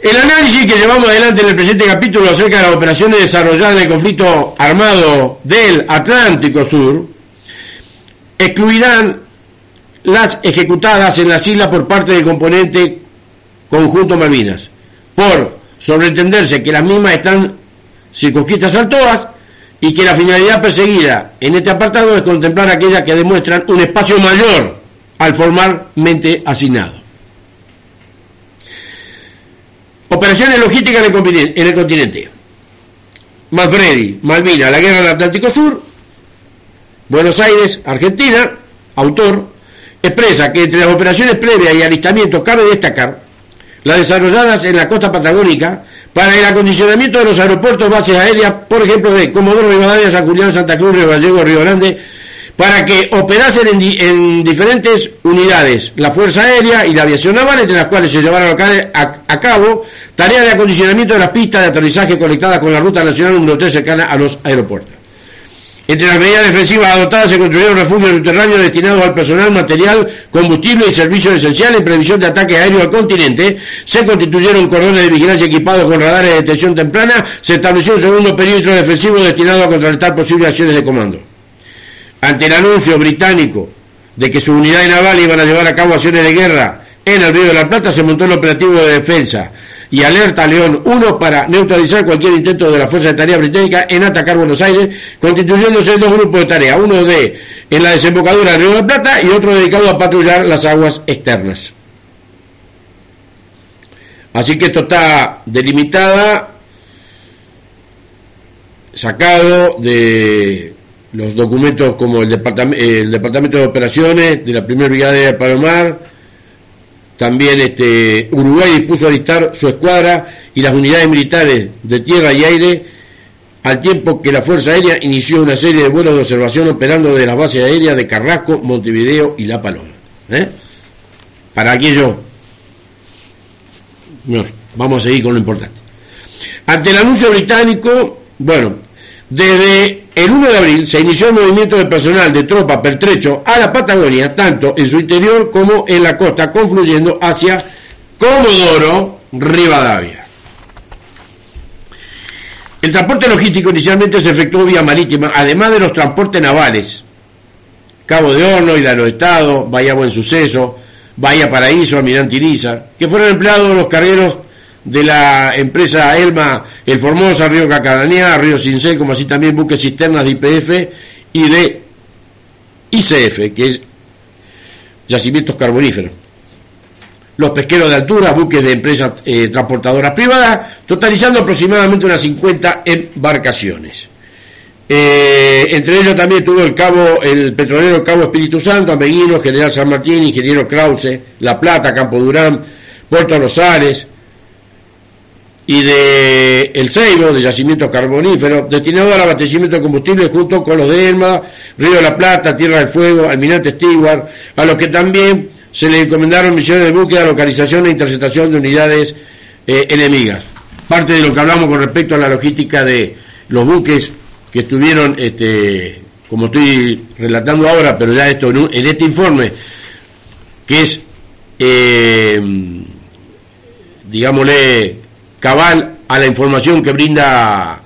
El análisis que llevamos adelante en el presente capítulo acerca de las operaciones desarrolladas en el conflicto armado del Atlántico Sur excluirán las ejecutadas en las islas por parte del componente conjunto Malvinas, por sobreentenderse que las mismas están circunscritas al TOAS y que la finalidad perseguida en este apartado es contemplar aquellas que demuestran un espacio mayor al formalmente asignado. Operaciones logísticas en el continente. Malvinas, Malvina, la guerra del Atlántico Sur, Buenos Aires, Argentina, autor, expresa que entre las operaciones previas y alistamiento cabe destacar las desarrolladas en la costa patagónica para el acondicionamiento de los aeropuertos bases aéreas, por ejemplo, de Comodoro Rivadavia, San Julián, Santa Cruz, Río Gallego, Río Grande, para que operasen en, diferentes unidades la Fuerza Aérea y la Aviación Naval, entre las cuales se llevaron a, cabo tareas de acondicionamiento de las pistas de aterrizaje conectadas con la Ruta Nacional número 3 cercana a los aeropuertos. Entre las medidas defensivas adoptadas se construyeron refugios subterráneos destinados al personal, material, combustible y servicios esenciales en previsión de ataques aéreos al continente. Se constituyeron cordones de vigilancia equipados con radares de detección temprana. Se estableció un segundo perímetro defensivo destinado a contrarrestar posibles acciones de comando. Ante el anuncio británico de que sus unidades navales iban a llevar a cabo acciones de guerra en el Río de la Plata, se montó el operativo de defensa y alerta León 1 para neutralizar cualquier intento de la Fuerza de Tarea Británica en atacar Buenos Aires, constituyéndose dos grupos de tarea, uno de en la desembocadura del Río de la Plata y otro dedicado a patrullar las aguas externas. Así que esto está delimitada, sacado de los documentos como el, Departamento de Operaciones de la Primera Brigada de Palomar, también este, Uruguay dispuso alistar su escuadra y las unidades militares de tierra y aire al tiempo que la Fuerza Aérea inició una serie de vuelos de observación operando de las bases aéreas de Carrasco, Montevideo y La Paloma. ¿eh? Para aquello, bueno, vamos a seguir con lo importante. Ante el anuncio británico, bueno, desde el 1 de abril se inició el movimiento de personal de tropa pertrecho a la Patagonia, tanto en su interior como en la costa, confluyendo hacia Comodoro Rivadavia. El transporte logístico inicialmente se efectuó vía marítima, además de los transportes navales. Cabo de Horno, los Estados, Bahía Buen Suceso, Bahía Paraíso, Almirante Iriza, que fueron empleados los cargueros de la empresa Elma, el Formosa, Río Cacaranía, Río Cincel, como así también buques cisternas de IPF y de ICF, que es yacimientos carboníferos. Los pesqueros de altura, buques de empresas eh, transportadoras privadas, totalizando aproximadamente unas 50 embarcaciones. Eh, entre ellos también tuvo el cabo, el petrolero Cabo Espíritu Santo, Ameguino, General San Martín, Ingeniero Krause, La Plata, Campo Durán, Puerto Rosales, y de El Ceibo, de yacimientos carboníferos, destinado al abastecimiento de combustible junto con los de Elma, Río de la Plata, Tierra del Fuego, Almirante Stewart, a los que también se le encomendaron misiones de búsqueda, localización e interceptación de unidades eh, enemigas. Parte de lo que hablamos con respecto a la logística de los buques que estuvieron, este, como estoy relatando ahora, pero ya esto en, este informe, que es, eh, digámosle, cabal a la información que brinda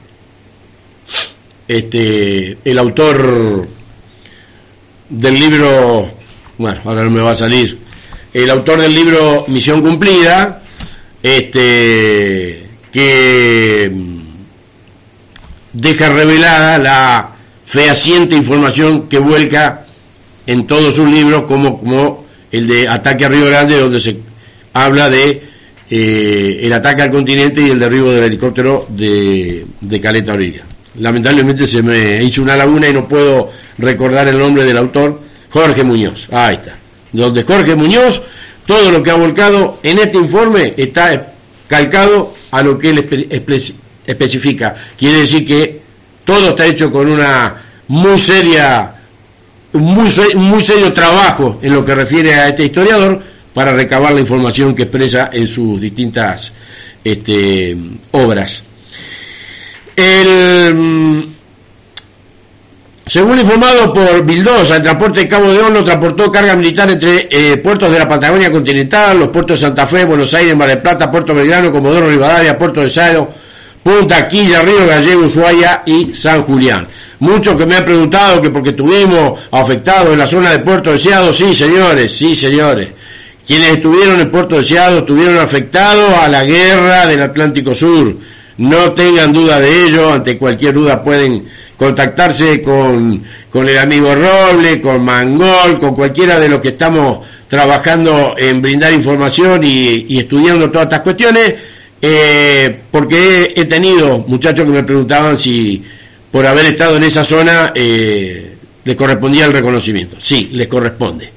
este el autor del libro, bueno, ahora no me va a salir, el autor del libro Misión Cumplida, este que deja revelada la fehaciente información que vuelca en todos sus libros, como, como el de Ataque a Río Grande, donde se habla de eh, el ataque al continente y el derribo del helicóptero de, Caleta Orilla. Lamentablemente se me hizo una laguna y no puedo recordar el nombre del autor, Jorge Muñoz. Ahí está. Donde Jorge Muñoz, todo lo que ha volcado en este informe está calcado a lo que él especifica. Quiere decir que todo está hecho con una muy seria, muy, muy serio trabajo en lo que refiere a este historiador, para recabar la información que expresa en sus distintas este, obras. Mm, según informado por Bildosa, el transporte de Cabo de Horno transportó carga militar entre eh, puertos de la Patagonia continental, los puertos de Santa Fe, Buenos Aires, Mar del Plata, Puerto Belgrano, Comodoro Rivadavia, Puerto de Sado, Punta Quilla, Río Gallego, Ushuaia y San Julián. Muchos que me han preguntado que porque tuvimos afectados en la zona de Puerto Deseado, sí señores, sí señores. Quienes estuvieron en Puerto Deseado estuvieron afectados a la guerra del Atlántico Sur. No tengan duda de ello, ante cualquier duda pueden contactarse con, el amigo Roble, con Mangol, con cualquiera de los que estamos trabajando en brindar información y, estudiando todas estas cuestiones, eh, porque he, tenido muchachos que me preguntaban si por haber estado en esa zona eh, les correspondía el reconocimiento. Sí, les corresponde.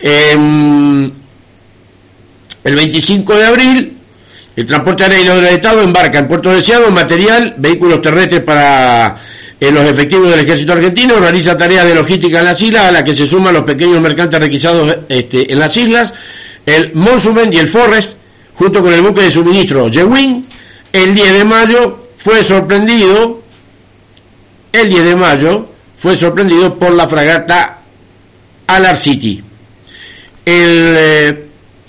Em, el 25 de abril, el transporte aéreo del Estado embarca en Puerto Deseado material, vehículos terrestres para eh, los efectivos del ejército argentino, realiza tareas de logística en las islas, a la que se suman los pequeños mercantes requisados este, en las islas, el Monsumen y el Forest, junto con el buque de suministro Jewin, el 10 de mayo fue sorprendido, el 10 de mayo fue sorprendido por la fragata Alar City. El eh,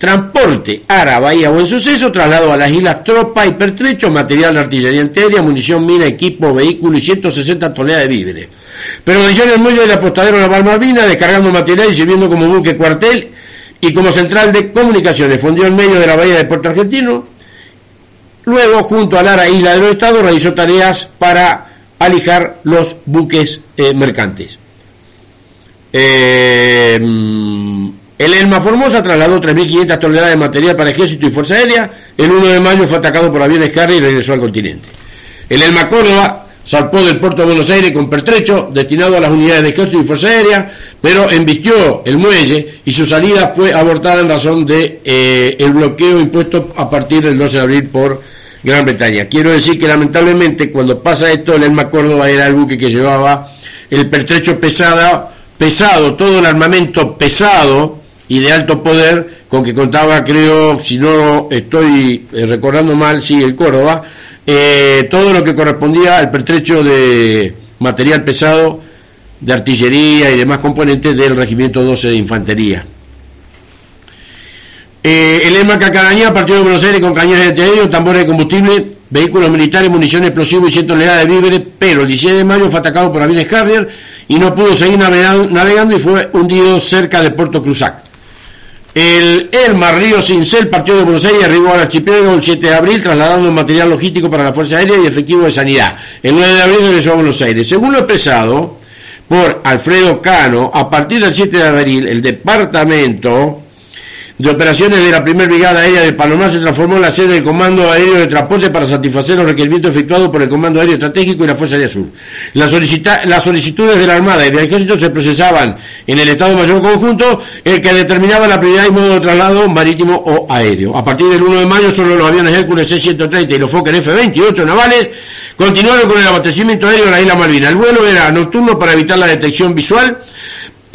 transporte a Bahía Buen Suceso trasladó a las islas tropa y pertrecho, material de artillería antiaérea, munición, mina, equipo, vehículo y 160 toneladas de víveres. Pero en el muelle de apostadero Naval Malvina, descargando material y sirviendo como buque cuartel y como central de comunicaciones. Fundió en medio de la bahía de Puerto Argentino. Luego, junto a Lara Isla de los Estados, realizó tareas para alijar los buques eh, mercantes. Eh, el Elma Formosa trasladó 3.500 toneladas de material para ejército y fuerza aérea. El 1 de mayo fue atacado por aviones carga y regresó al continente. El Elma Córdoba zarpó del puerto de Buenos Aires con pertrecho destinado a las unidades de ejército y fuerza aérea, pero embistió el muelle y su salida fue abortada en razón de eh, el bloqueo impuesto a partir del 12 de abril por Gran Bretaña. Quiero decir que lamentablemente cuando pasa esto el Elma Córdoba era el buque que llevaba el pertrecho pesado, pesado, todo el armamento pesado y de alto poder con que contaba, creo, si no estoy eh, recordando mal, sí, el Córdoba, eh, todo lo que correspondía al pertrecho de material pesado de artillería y demás componentes del Regimiento 12 de Infantería. Eh, el EMA Cacarañá, partido de Buenos Aires con cañones de artillería, tambores de combustible, vehículos militares, municiones explosivos y 100 toneladas de víveres, pero el 16 de mayo fue atacado por aviones Carrier y no pudo seguir navegando y fue hundido cerca de Puerto Cruzac. El Elma Río Cincel, partido de Buenos Aires, arribó al archipiélago el 7 de abril, trasladando material logístico para la Fuerza Aérea y efectivo de sanidad. El 9 de abril regresó a Buenos Aires. Según lo expresado por Alfredo Cano, a partir del 7 de abril, el departamento de operaciones de la primera brigada aérea de Palomar se transformó en la sede del Comando Aéreo de Transporte para satisfacer los requerimientos efectuados por el Comando Aéreo Estratégico y la Fuerza Aérea Sur. Las, las solicitudes de la Armada y del Ejército se procesaban en el Estado Mayor Conjunto, el que determinaba la prioridad y modo de traslado marítimo o aéreo. A partir del 1 de mayo, solo los aviones Hércules C-130 y los Fokker F-28 navales continuaron con el abastecimiento aéreo de la isla Malvina. El vuelo era nocturno para evitar la detección visual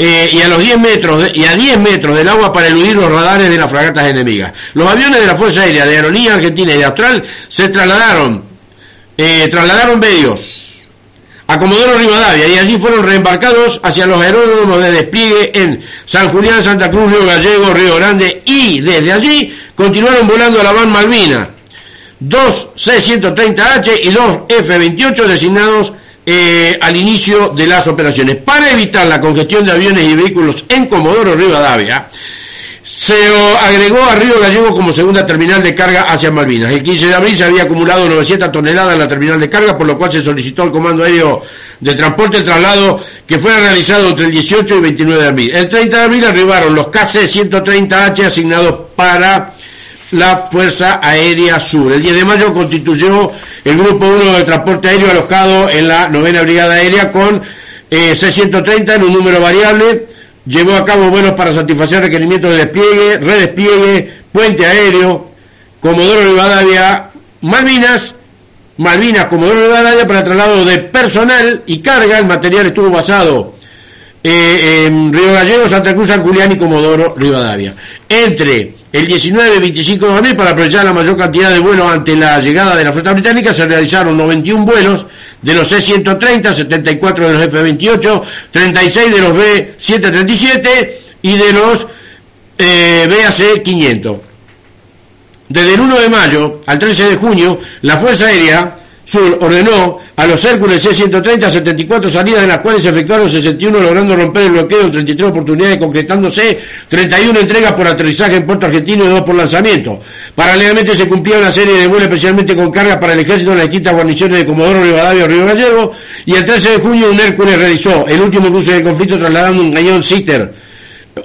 eh, y a los 10 metros y a 10 metros del agua para eludir los radares de las fragatas enemigas. Los aviones de la Fuerza Aérea de Aerolínea Argentina y de Austral se trasladaron, eh, trasladaron medios a Comodoro Rivadavia y allí fueron reembarcados hacia los aeródromos de despliegue en San Julián, Santa Cruz, Río Gallego, Río Grande y desde allí continuaron volando a la Van Malvina. Dos C-130H y dos F-28 designados eh, al inicio de las operaciones. Para evitar la congestión de aviones y vehículos en Comodoro Rivadavia, se agregó a Río Gallego como segunda terminal de carga hacia Malvinas. El 15 de abril se había acumulado 900 toneladas en la terminal de carga, por lo cual se solicitó al Comando Aéreo de Transporte traslado que fuera realizado entre el 18 y 29 de abril. El 30 de abril arribaron los KC-130H asignados para la Fuerza Aérea Sur. El 10 de mayo constituyó el Grupo 1 de Transporte Aéreo alojado en la novena Brigada Aérea con eh, 630 en un número variable. Llevó a cabo vuelos para satisfacer requerimientos de despliegue, redespliegue, puente aéreo, Comodoro Rivadavia, Malvinas, Malvinas, Comodoro Rivadavia para traslado de personal y carga. El material estuvo basado eh, en Río Gallego, Santa Cruz, San Julián y Comodoro Rivadavia. Entre el 19 y 25 de abril, para aprovechar la mayor cantidad de vuelos ante la llegada de la flota británica, se realizaron 91 vuelos de los C-130, 74 de los F-28, 36 de los B-737 y de los eh, BAC-500. Desde el 1 de mayo al 13 de junio, la Fuerza Aérea Sur ordenó a los Hércules C-130 74 salidas, de las cuales se efectuaron 61, logrando romper el bloqueo en 33 oportunidades, concretándose 31 entregas por aterrizaje en Puerto Argentino y 2 por lanzamiento. Paralelamente se cumplía una serie de vuelos especialmente con cargas para el ejército en las distintas guarniciones de Comodoro Rivadavia y Río Gallego, y el 13 de junio un Hércules realizó el último cruce de conflicto trasladando un cañón Sitter,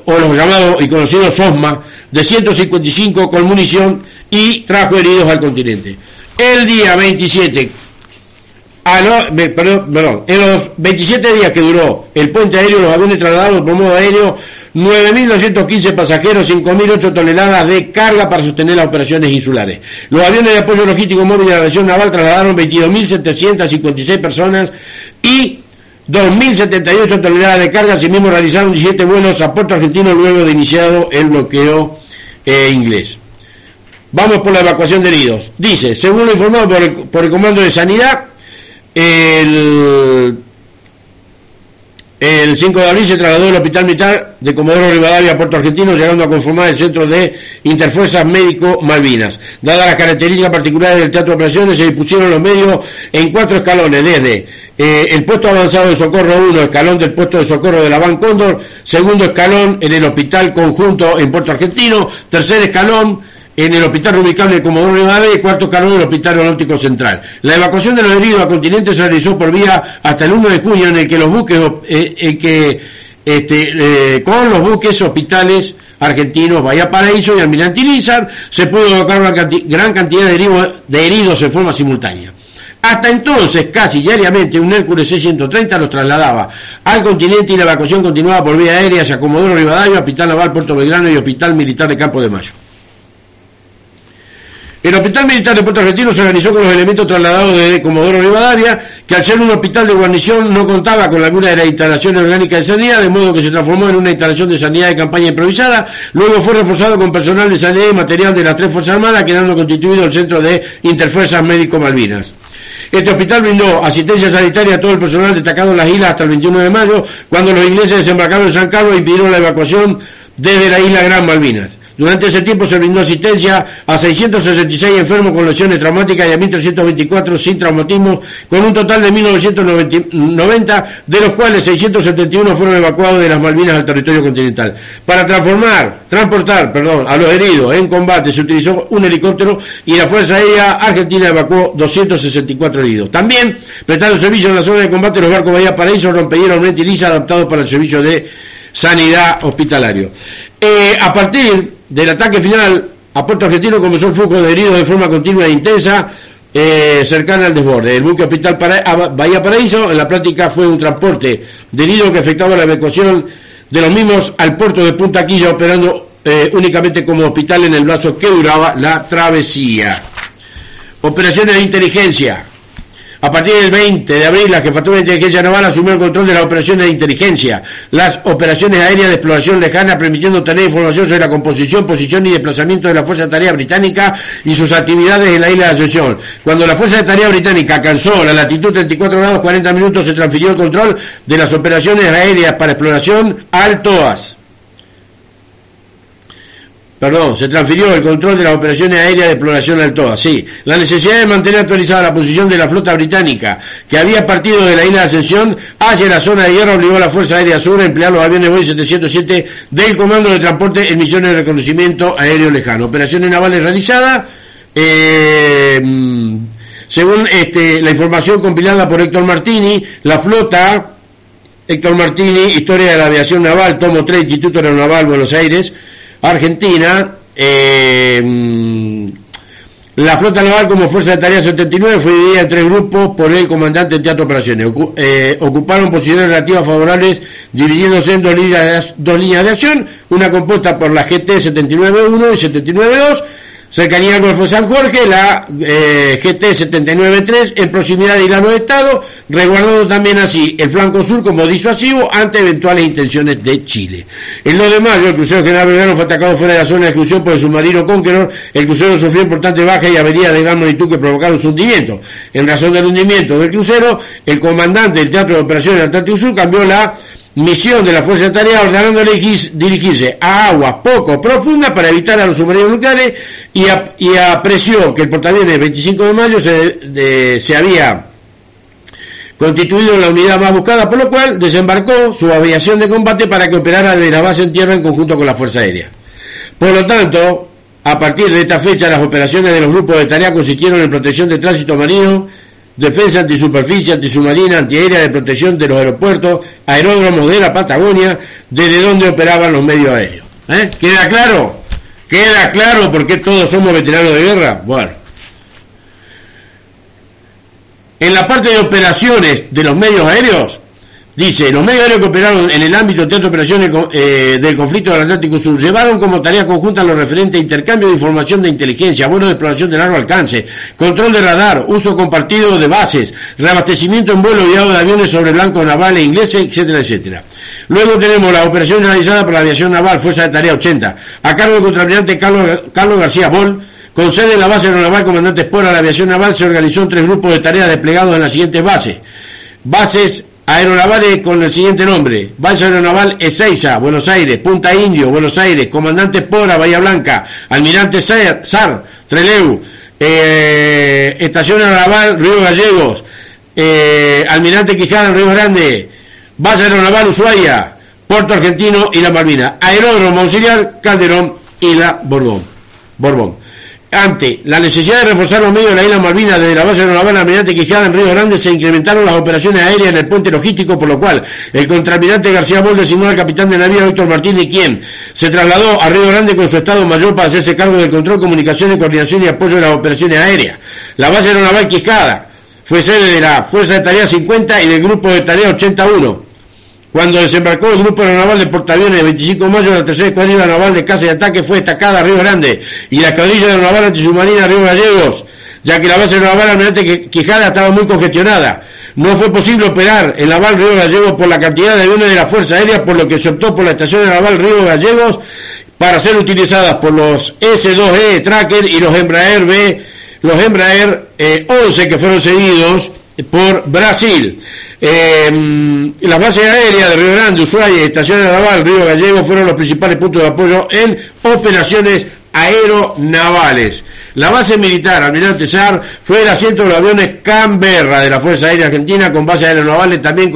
o los llamados y conocidos SOSMA, de 155 con munición y trajo heridos al continente. El día 27, perdón, en los 27 días que duró el puente aéreo, los aviones trasladaron por modo aéreo 9.215 pasajeros, 5.008 toneladas de carga para sostener las operaciones insulares. Los aviones de apoyo logístico móvil de la región naval trasladaron 22.756 personas y 2.078 toneladas de carga, asimismo realizaron 17 vuelos a Puerto Argentino luego de iniciado el bloqueo eh, inglés. Vamos por la evacuación de heridos. Dice, según lo informado por el, Comando de Sanidad, el El 5 de abril se trasladó el Hospital Militar de Comodoro Rivadavia a Puerto Argentino, llegando a conformar el Centro de Interfuerzas Médico Malvinas. Dadas las características particulares del Teatro de Operaciones, se dispusieron los medios en cuatro escalones, desde eh, el puesto avanzado de socorro 1, escalón del puesto de socorro de la Ban Cóndor, segundo escalón en el Hospital Conjunto en Puerto Argentino, tercer escalón en el Hospital Rubicable de Comodoro Rivadavia y cuarto escalón en el Hospital Aeronáutico Central. La evacuación de los heridos a continente se realizó por vía hasta el 1 de junio en el que los buques, eh, que, este, eh, con los buques hospitales argentinos Bahía Paraíso y Almirante Lizar se pudo evacuar una gran cantidad de heridos, en forma simultánea. Hasta entonces, casi diariamente, un Hércules 630 los trasladaba al continente y la evacuación continuaba por vía aérea hacia Comodoro Rivadavia, Hospital Naval Puerto Belgrano y Hospital Militar de Campo de Mayo. El Hospital Militar de Puerto Argentino se organizó con los elementos trasladados de Comodoro Rivadavia, que al ser un hospital de guarnición no contaba con alguna de las instalaciones orgánicas de sanidad, de modo que se transformó en una instalación de sanidad de campaña improvisada. Luego fue reforzado con personal de sanidad y material de las tres Fuerzas Armadas, quedando constituido el Centro de Interfuerzas Médico Malvinas. Este hospital brindó asistencia sanitaria a todo el personal destacado en las islas hasta el 21 de mayo, cuando los ingleses desembarcaron en San Carlos e impidieron la evacuación desde la isla Gran Malvinas. Durante ese tiempo se brindó asistencia a 666 enfermos con lesiones traumáticas y a 1.324 sin traumatismo, con un total de 1.990, de los cuales 671 fueron evacuados de las Malvinas al territorio continental. Para transformar, transportar, perdón, a los heridos en combate se utilizó un helicóptero y la Fuerza Aérea Argentina evacuó 264 heridos. También prestaron servicio en la zona de combate los barcos Bahía Paraíso, Rompellera, y Lisa, adaptados para el servicio de sanidad hospitalario. Eh, a partir del ataque final a Puerto Argentino comenzó el flujo de heridos de forma continua e intensa eh, cercana al desborde. El buque hospital Bahía Paraíso en la práctica fue un transporte de heridos que afectaba la evacuación de los mismos al puerto de Punta Quilla operando eh, únicamente como hospital en el brazo que duraba la travesía. Operaciones de inteligencia. A partir del 20 de abril, la Jefatura de Inteligencia Naval asumió el control de las operaciones de inteligencia, las operaciones aéreas de exploración lejana, permitiendo tener información sobre la composición, posición y desplazamiento de la Fuerza de Tarea Británica y sus actividades en la isla de Ascensión. Cuando la Fuerza de Tarea Británica alcanzó la latitud 34 grados 40 minutos, se transfirió el control de las operaciones aéreas para exploración al TOAS perdón, se transfirió el control de las operaciones aéreas de exploración al TOA, sí. La necesidad de mantener actualizada la posición de la flota británica, que había partido de la isla de Ascensión hacia la zona de guerra, obligó a la Fuerza Aérea Sur a emplear los aviones Boeing 707 del Comando de Transporte en misiones de reconocimiento aéreo lejano. Operaciones navales realizadas, eh, según este, la información compilada por Héctor Martini, la flota Héctor Martini, Historia de la Aviación Naval, tomo 3, Instituto Aeronaval, Buenos Aires, Argentina, eh, la flota naval como Fuerza de Tarea 79 fue dividida en tres grupos por el comandante de Teatro Operaciones. Eh, ocuparon posiciones relativas favorables dividiéndose en dos líneas, dos líneas de acción, una compuesta por la GT 79-1 y 79-2 cercanía al Golfo San Jorge, la eh, GT 793 en proximidad de Hilano de Estado, resguardando también así el flanco sur como disuasivo ante eventuales intenciones de Chile. El 2 de mayo, el crucero General Belgrano fue atacado fuera de la zona de exclusión por el submarino Conqueror. El crucero sufrió importantes bajas y avenidas de gran magnitud que provocaron su hundimiento. En razón del hundimiento del crucero, el comandante del Teatro de Operaciones Atlántico Sur cambió la misión de la Fuerza de Tarea ordenándole dirigirse a aguas poco profundas para evitar a los submarinos nucleares y, apreció que el portaaviones 25 de mayo se, había constituido la unidad más buscada, por lo cual desembarcó su aviación de combate para que operara desde la base en tierra en conjunto con la Fuerza Aérea. Por lo tanto, a partir de esta fecha, las operaciones de los grupos de tarea consistieron en protección de tránsito marino, defensa antisuperficie, antisubmarina, antiaérea de protección de los aeropuertos, aeródromos de la Patagonia, desde donde operaban los medios aéreos. ¿Eh? ¿Queda claro? ¿Queda claro por qué todos somos veteranos de guerra? Bueno. En la parte de operaciones de los medios aéreos, Dice, los medios aéreos que operaron en el ámbito de operaciones eh, del conflicto del Atlántico Sur llevaron como tarea conjunta lo referente a intercambio de información de inteligencia, vuelo de exploración de largo alcance, control de radar, uso compartido de bases, reabastecimiento en vuelo guiado de aviones sobre blancos navales ingleses, etcétera, etcétera. Luego tenemos la operación realizada por la aviación naval, Fuerza de Tarea 80, a cargo del contraalmirante Carlos, Carlos García Bol, con sede en la base aeronaval Comandante Espora, la aviación naval se organizó en tres grupos de tareas desplegados en las siguientes bases. Bases aeronavales con el siguiente nombre. Base Aeronaval Ezeiza, Buenos Aires, Punta Indio, Buenos Aires, Comandante Pora, Bahía Blanca, Almirante Sar, Treleu, eh, Estación Aeronaval Río Gallegos, eh, Almirante Quijada, Río Grande, Base Aeronaval Ushuaia, Puerto Argentino y la Malvina, Aeródromo Auxiliar, Calderón y la Borbón. Borbón. Ante la necesidad de reforzar los medios de la isla Malvinas desde la base aeronaval Almirante Quijada en Río Grande se incrementaron las operaciones aéreas en el puente logístico, por lo cual el contraalmirante García Bol designó al capitán de navío Víctor Martínez, quien se trasladó a Río Grande con su Estado Mayor para hacerse cargo del control, comunicación, coordinación y apoyo de las operaciones aéreas. La base aeronaval Quijada fue sede de la Fuerza de Tarea 50 y del Grupo de Tarea 81 cuando desembarcó el grupo aeronaval de portaaviones el 25 de mayo, la tercera escuadrilla naval de caza y ataque fue destacada a Río Grande y la escuadrilla aeronaval antisubmarina Río Gallegos, ya que la base aeronaval almirante Quijada estaba muy congestionada. No fue posible operar en la naval Río Gallegos por la cantidad de aviones de la Fuerza Aérea, por lo que se optó por la estación naval Río Gallegos para ser utilizadas por los S-2E Tracker y los Embraer B, los Embraer 11 eh, que fueron seguidos por Brasil. Eh, las bases aéreas de Río Grande, Ushuaia y Estaciones Naval Río Gallego fueron los principales puntos de apoyo en operaciones aeronavales. La base militar Almirante Sar fue el asiento de los aviones Canberra de la Fuerza Aérea Argentina con bases aeronavales también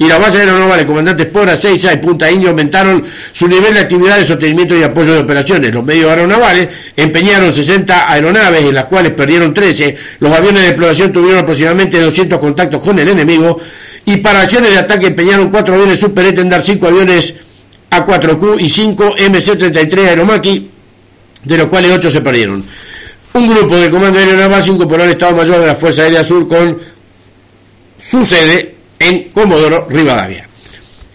y las bases aeronavales Comandante Pora, Seiza y Punta Indio aumentaron su nivel de actividad de sostenimiento y apoyo de operaciones. Los medios aeronavales empeñaron 60 aeronaves en las cuales perdieron 13. Los aviones de exploración tuvieron aproximadamente 200 contactos con el enemigo y para acciones de ataque empeñaron 4 aviones Super Etendard, 5 aviones A4Q y 5 MC-33 Aeromaki, de los cuales 8 se perdieron un grupo del Comando Aéreo Naval se incorporó al Estado Mayor de la Fuerza Aérea Sur con su sede en Comodoro Rivadavia.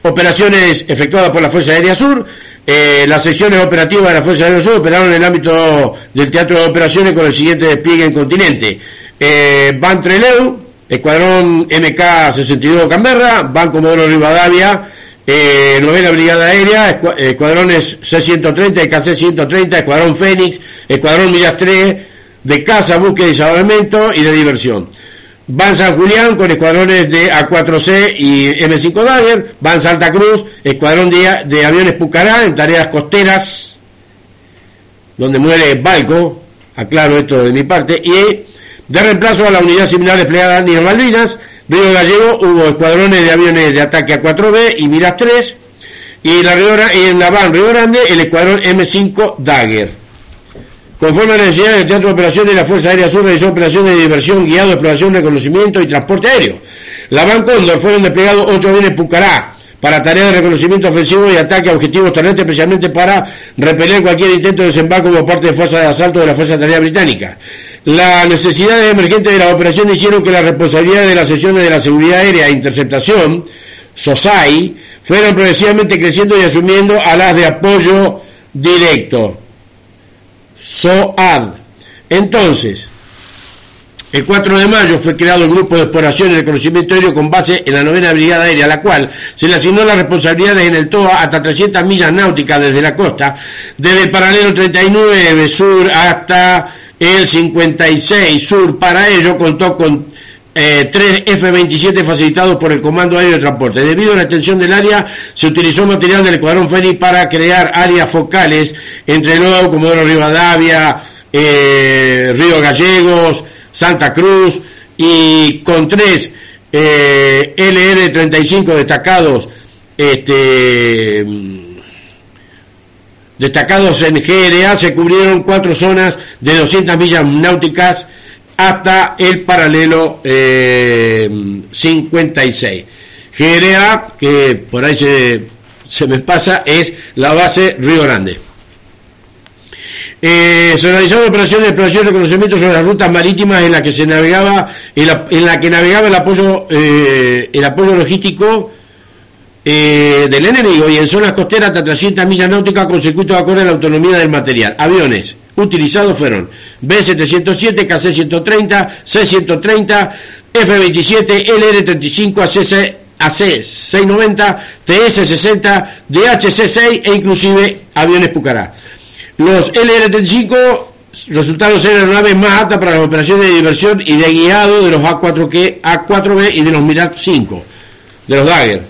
Operaciones efectuadas por la Fuerza Aérea Sur. Eh, las secciones operativas de la Fuerza Aérea Sur operaron en el ámbito del Teatro de Operaciones con el siguiente despliegue en continente. Eh, Ban Treleu, Escuadrón MK-62 Canberra, Ban Comodoro Rivadavia, eh, novena Brigada Aérea, Escuadrones C-130 y KC-130, Escuadrón Fénix, Escuadrón Miras 3, de caza, búsqueda y salvamento y de diversión. Van San Julián con escuadrones de A4C y M5 Dagger, Van Santa Cruz, escuadrón de, aviones Pucará en tareas costeras, donde muere Balco, aclaro esto de mi parte, y de reemplazo a la unidad similar desplegada en Malvinas, Río Gallego hubo escuadrones de aviones de ataque A4B y Miras 3, y, en la Van Río Grande el escuadrón M5 Dagger. Conforme a la necesidad del Teatro de Operaciones, la Fuerza Aérea Sur realizó operaciones de diversión, guiado, exploración, reconocimiento y transporte aéreo. La Cóndor fueron desplegados ocho aviones Pucará para tareas de reconocimiento ofensivo y ataque a objetivos terrestres, especialmente para repeler cualquier intento de desembarco como parte de fuerza de asalto de la Fuerza Aérea Británica. Las necesidades emergentes de la operación hicieron que las responsabilidades de las sesiones de la seguridad aérea e interceptación, SOSAI, fueran progresivamente creciendo y asumiendo a las de apoyo directo. SOAD. Entonces, el 4 de mayo fue creado el grupo de exploración y reconocimiento aéreo con base en la novena brigada aérea, a la cual se le asignó las responsabilidades en el TOA hasta 300 millas náuticas desde la costa, desde el paralelo 39 sur hasta el 56 sur. Para ello contó con eh, tres F-27 facilitados por el Comando Aéreo de Transporte. Debido a la extensión del área, se utilizó material del Escuadrón Fénix para crear áreas focales entre luego Comodoro Rivadavia, eh, Río Gallegos, Santa Cruz y con tres eh, LR-35 destacados este, destacados en GRA se cubrieron cuatro zonas de 200 millas náuticas hasta el paralelo 56. Eh, GRA, que por ahí se, se, me pasa, es la base Río Grande. Eh, se realizaron operaciones de exploración y reconocimiento sobre las rutas marítimas en la que se navegaba, en la, que navegaba el apoyo, eh, el apoyo logístico del enemigo y en zonas costeras hasta 300 millas náuticas con circuitos acorde a la autonomía del material. Aviones utilizados fueron B707, KC130, C130, F27, LR35, AC690, TS60, DHC6 e inclusive aviones Pucará. Los LR35 resultaron ser aeronaves más altas para las operaciones de diversión y de guiado de los A4B y de los Mirage 5. de los Dagger,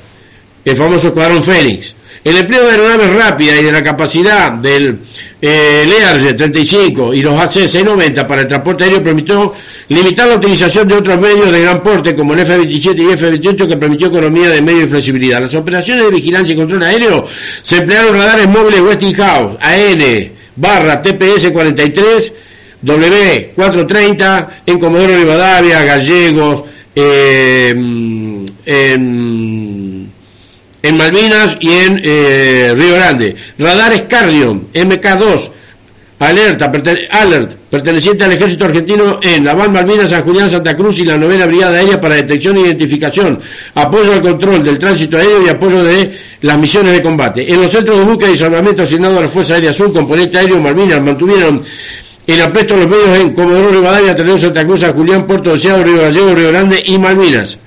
el famoso Escuadrón Fénix. El empleo de aeronaves rápidas y de la capacidad del eh, Learjet 35 y los AC-690 para el transporte aéreo permitió limitar la utilización de otros medios de gran porte como el F-27 y F-28 que permitió economía de medio y flexibilidad. Las operaciones de vigilancia y control aéreo se emplearon radares móviles Westinghouse, AN, barra TPS 43, W430 en Comodoro Rivadavia, Gallegos, eh, en, en, Malvinas y en eh, Río Grande. Radares Cardion, MK2, alerta, alert, perteneciente al ejército argentino en La Malvinas, San Julián, Santa Cruz y la novena brigada aérea para detección e identificación, apoyo al control del tránsito aéreo y apoyo de las misiones de combate. En los centros de búsqueda y salvamento asignados a la Fuerza Aérea Sur, componente aéreo Malvinas, mantuvieron el apresto de los medios en Comodoro Rivadavia, Tenerife, Santa Cruz, San Julián, Puerto Deseado, Río Gallego, Río Grande y Malvinas.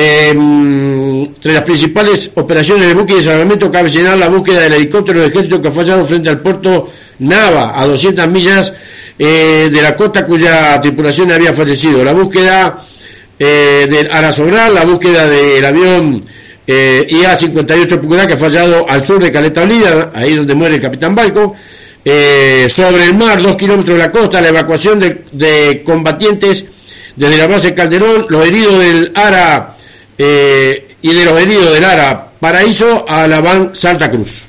Em, entre las principales operaciones de búsqueda y salvamento cabe señalar la búsqueda del helicóptero de ejército que ha fallado frente al puerto Nava, a 200 millas eh, de la costa cuya tripulación había fallecido. La búsqueda eh, del Arasobral, la búsqueda del avión eh, IA-58 Pucurá que ha fallado al sur de Caleta Olida, ahí donde muere el capitán Balco. sobre el mar, dos kilómetros de la costa, la evacuación de combatientes desde la base Calderón, los heridos del ARA y de los heridos del ARA Paraíso a la Van Santa Cruz.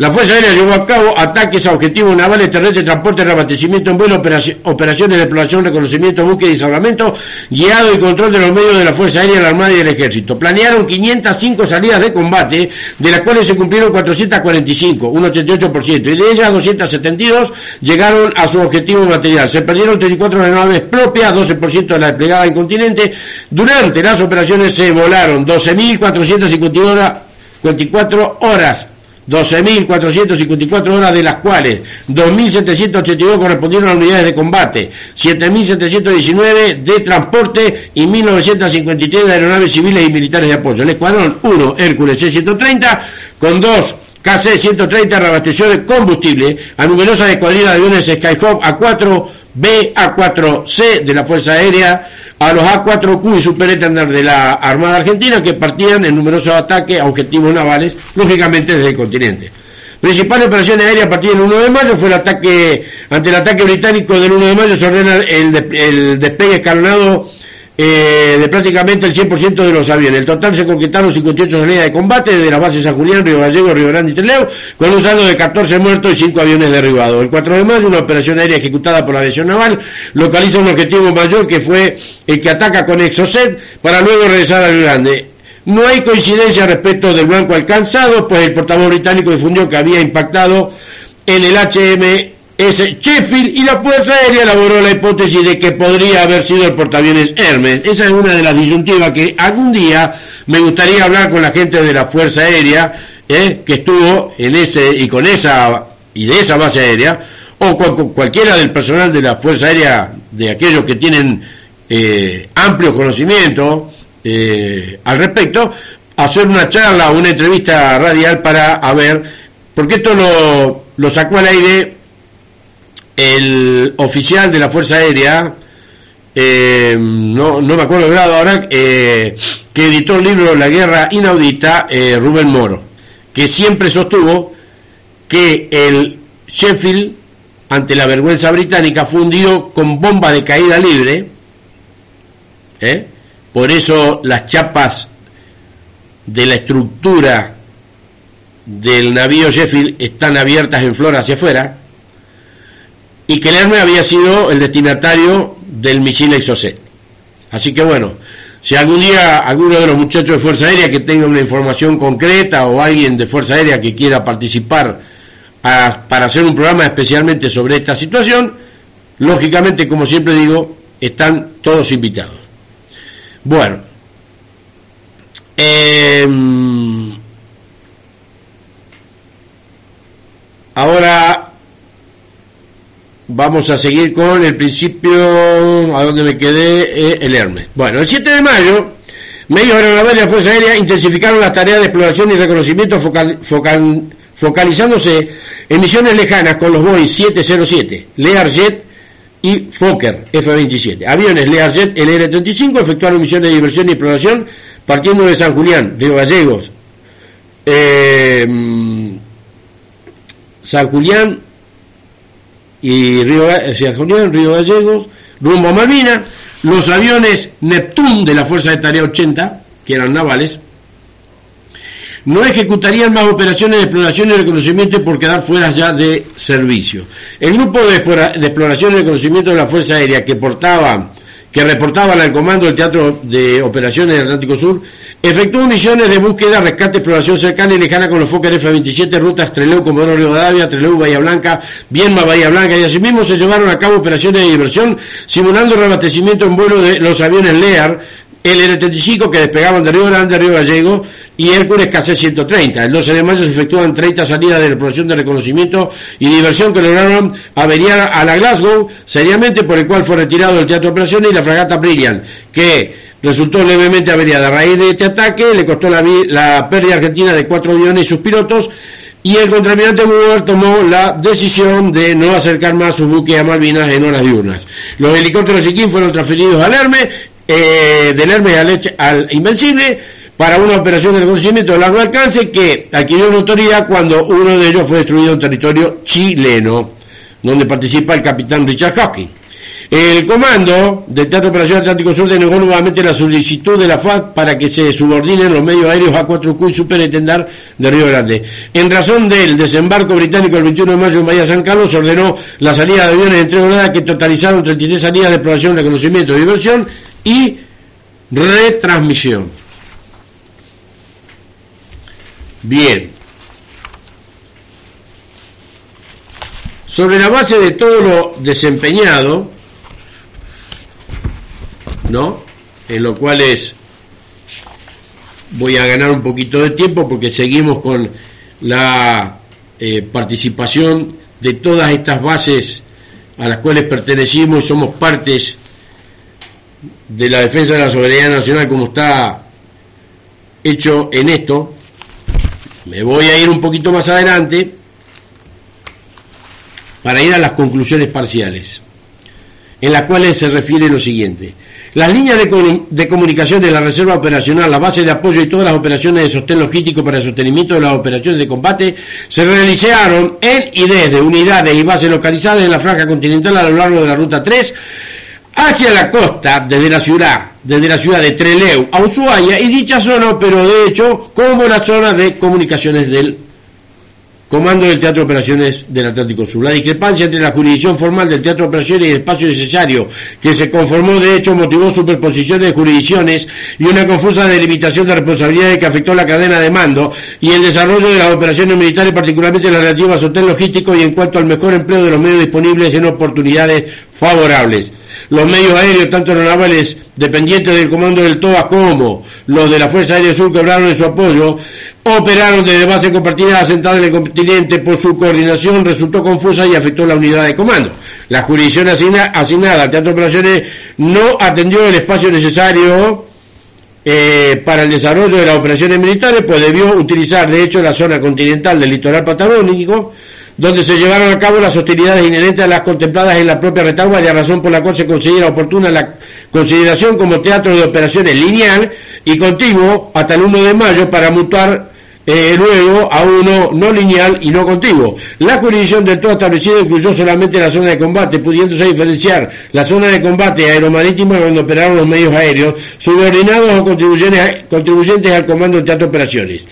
La Fuerza Aérea llevó a cabo ataques a objetivos navales, terrestres, transporte, reabastecimiento en vuelo, operaciones de exploración, reconocimiento, búsqueda y salvamento, guiado y control de los medios de la Fuerza Aérea, la Armada y el Ejército. Planearon 505 salidas de combate, de las cuales se cumplieron 445, un 88%, y de ellas 272 llegaron a su objetivo material. Se perdieron 34 aeronaves propias, 12% de la desplegada en continente. Durante las operaciones se volaron 12.454 horas 12.454 horas, de las cuales 2.782 correspondieron a unidades de combate, 7.719 de transporte y 1.953 de aeronaves civiles y militares de apoyo. El escuadrón 1 Hércules C-130 con dos KC-130 reabasteció de combustible a numerosas escuadrillas de aviones Skyhawk A4, B, A4C de la Fuerza Aérea, a los A4Q y Super de la Armada Argentina que partían en numerosos ataques a objetivos navales, lógicamente desde el continente. Principal operación aérea a partir del 1 de mayo fue el ataque, ante el ataque británico del 1 de mayo se ordena el, el despegue escalonado eh, de prácticamente el 100% de los aviones. El total se conquistaron 58 salidas de combate desde la base San Julián, Río Gallego, Río Grande y Trelew, con un saldo de 14 muertos y 5 aviones derribados. El 4 de mayo, una operación aérea ejecutada por la aviación naval localiza un objetivo mayor que fue el que ataca con Exocet para luego regresar a Río Grande. No hay coincidencia respecto del blanco alcanzado, pues el portavoz británico difundió que había impactado en el HM es Sheffield y la Fuerza Aérea elaboró la hipótesis de que podría haber sido el portaaviones Hermes. Esa es una de las disyuntivas que algún día me gustaría hablar con la gente de la Fuerza Aérea eh, que estuvo en ese y con esa y de esa base aérea o con, cualquiera del personal de la Fuerza Aérea de aquellos que tienen eh, amplio conocimiento eh, al respecto hacer una charla o una entrevista radial para ver porque esto lo sacó al aire el oficial de la Fuerza Aérea, eh, no, no, me acuerdo el grado ahora, eh, que editó el libro La Guerra Inaudita, eh, Rubén Moro, que siempre sostuvo que el Sheffield, ante la vergüenza británica, fundió con bomba de caída libre, por eso las chapas de la estructura del navío Sheffield están abiertas en flor hacia afuera, y que Lerme había sido el destinatario del misil Exocet. Así que bueno, si algún día alguno de los muchachos de Fuerza Aérea que tenga una información concreta o alguien de Fuerza Aérea que quiera participar para hacer un programa especialmente sobre esta situación, lógicamente, como siempre digo, están todos invitados. Bueno, em, ahora vamos a seguir con el principio, a donde me quedé, eh, el Hermes. Bueno, el 7 de mayo, medios aeronaves de la Fuerza Aérea intensificaron las tareas de exploración y reconocimiento focalizándose en misiones lejanas con los Boeing 707, Learjet y Fokker F-27. Aviones Learjet LR-35 efectuaron misiones de diversión y exploración partiendo de San Julián, Río Gallegos, eh, San Julián y Río, Julián, Río Gallegos, rumbo a Malvinas, los aviones Neptune de la Fuerza de Tarea 80, que eran navales, no ejecutarían más operaciones de exploración y reconocimiento por quedar fuera ya de servicio. El grupo de, exploración y reconocimiento de la Fuerza Aérea que portaba que reportaban al comando del Teatro de Operaciones del Atlántico Sur, efectuó misiones de búsqueda, rescate, exploración cercana y lejana con los Fokker F-27, rutas Trelew, Comodoro Rivadavia, Trelew, Bahía Blanca, Vienma, Bahía Blanca, y asimismo se llevaron a cabo operaciones de diversión, simulando el reabastecimiento en vuelo de los aviones Lear, el L-35 que despegaban de Río Grande, Río Gallego, y Hércules KC-130. El 12 de mayo se efectúan 30 salidas de exploración de reconocimiento y diversión que lograron averiar a la Glasgow, seriamente por el cual fue retirado del teatro de operaciones y la fragata Brilliant, que resultó levemente averiada. A raíz de este ataque le costó la, pérdida argentina de cuatro aviones y sus pilotos, y el contraalmirante Buber tomó la decisión de no acercar más su buque a Malvinas en horas diurnas. Los helicópteros Siquín fueron transferidos al Hermes, eh, del Hermes al, al Invencible, para una operación de reconocimiento de largo alcance que adquirió notoriedad cuando uno de ellos fue destruido en territorio chileno, donde participa el capitán Richard Hawking. El comando del Teatro Operación Atlántico Sur denegó nuevamente la solicitud de la FAD para que se subordinen los medios aéreos A4Q y Superintendar de Río Grande. En razón del desembarco británico el 21 de mayo en Bahía San Carlos, ordenó la salida de aviones entre jornada que totalizaron 33 salidas de exploración, reconocimiento, diversión y retransmisión. Bien. Sobre la base de todo lo desempeñado, ¿no? En lo cual es, voy a ganar un poquito de tiempo porque seguimos con la eh, participación de todas estas bases a las cuales pertenecimos y somos partes de la defensa de la soberanía nacional como está hecho en esto, me voy a ir un poquito más adelante para ir a las conclusiones parciales, en las cuales se refiere lo siguiente. Las líneas de, comunicación de la Reserva Operacional, la base de apoyo y todas las operaciones de sostén logístico para el sostenimiento de las operaciones de combate se realizaron en y desde unidades y bases localizadas en la franja continental a lo largo de la Ruta 3 hacia la costa desde la ciudad, desde la ciudad de Treleu a Ushuaia y dicha zona operó de hecho como la zona de comunicaciones del Comando del Teatro Operaciones del Atlántico Sur. La discrepancia entre la jurisdicción formal del Teatro Operaciones y el espacio necesario que se conformó de hecho motivó superposiciones de jurisdicciones y una confusa delimitación de responsabilidades que afectó la cadena de mando y el desarrollo de las operaciones militares, particularmente las relativas a hotel logístico y en cuanto al mejor empleo de los medios disponibles en oportunidades favorables los medios aéreos, tanto los navales dependientes del comando del TOA como los de la Fuerza Aérea Sur que obraron en su apoyo, operaron desde base compartida asentada en el continente por su coordinación resultó confusa y afectó la unidad de comando. La jurisdicción asignada al Teatro de Operaciones no atendió el espacio necesario eh, para el desarrollo de las operaciones militares, pues debió utilizar de hecho la zona continental del litoral patagónico donde se llevaron a cabo las hostilidades inherentes a las contempladas en la propia retaguardia, razón por la cual se considera oportuna la consideración como teatro de operaciones lineal y continuo hasta el 1 de mayo para mutar eh, luego a uno no lineal y no contiguo. La jurisdicción del todo establecido incluyó solamente la zona de combate, pudiéndose diferenciar la zona de combate aeromarítima donde operaron los medios aéreos, subordinados o contribuyentes al comando de teatro operaciones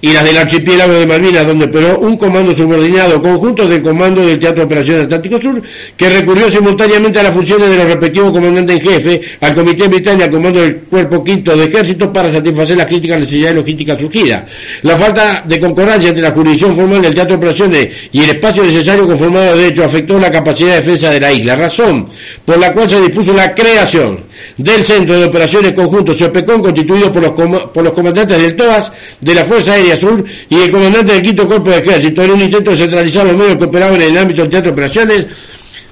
y las del archipiélago de Malvinas, donde operó un comando subordinado conjunto del Comando del Teatro de Operaciones Atlántico Sur, que recurrió simultáneamente a las funciones de los respectivos comandantes en jefe, al Comité Británico Comando del Cuerpo Quinto de Ejército para satisfacer las críticas necesidades logísticas surgidas. La falta de concordancia entre la jurisdicción formal del Teatro de Operaciones y el espacio necesario conformado de hecho afectó la capacidad de defensa de la isla, razón por la cual se dispuso la creación del Centro de Operaciones Conjuntos SOPECON, constituido por los, por los comandantes del TOAS, de la Fuerza Aérea Sur y el comandante del Quinto Cuerpo de Ejército, en un intento de centralizar los medios que en el ámbito del teatro de operaciones,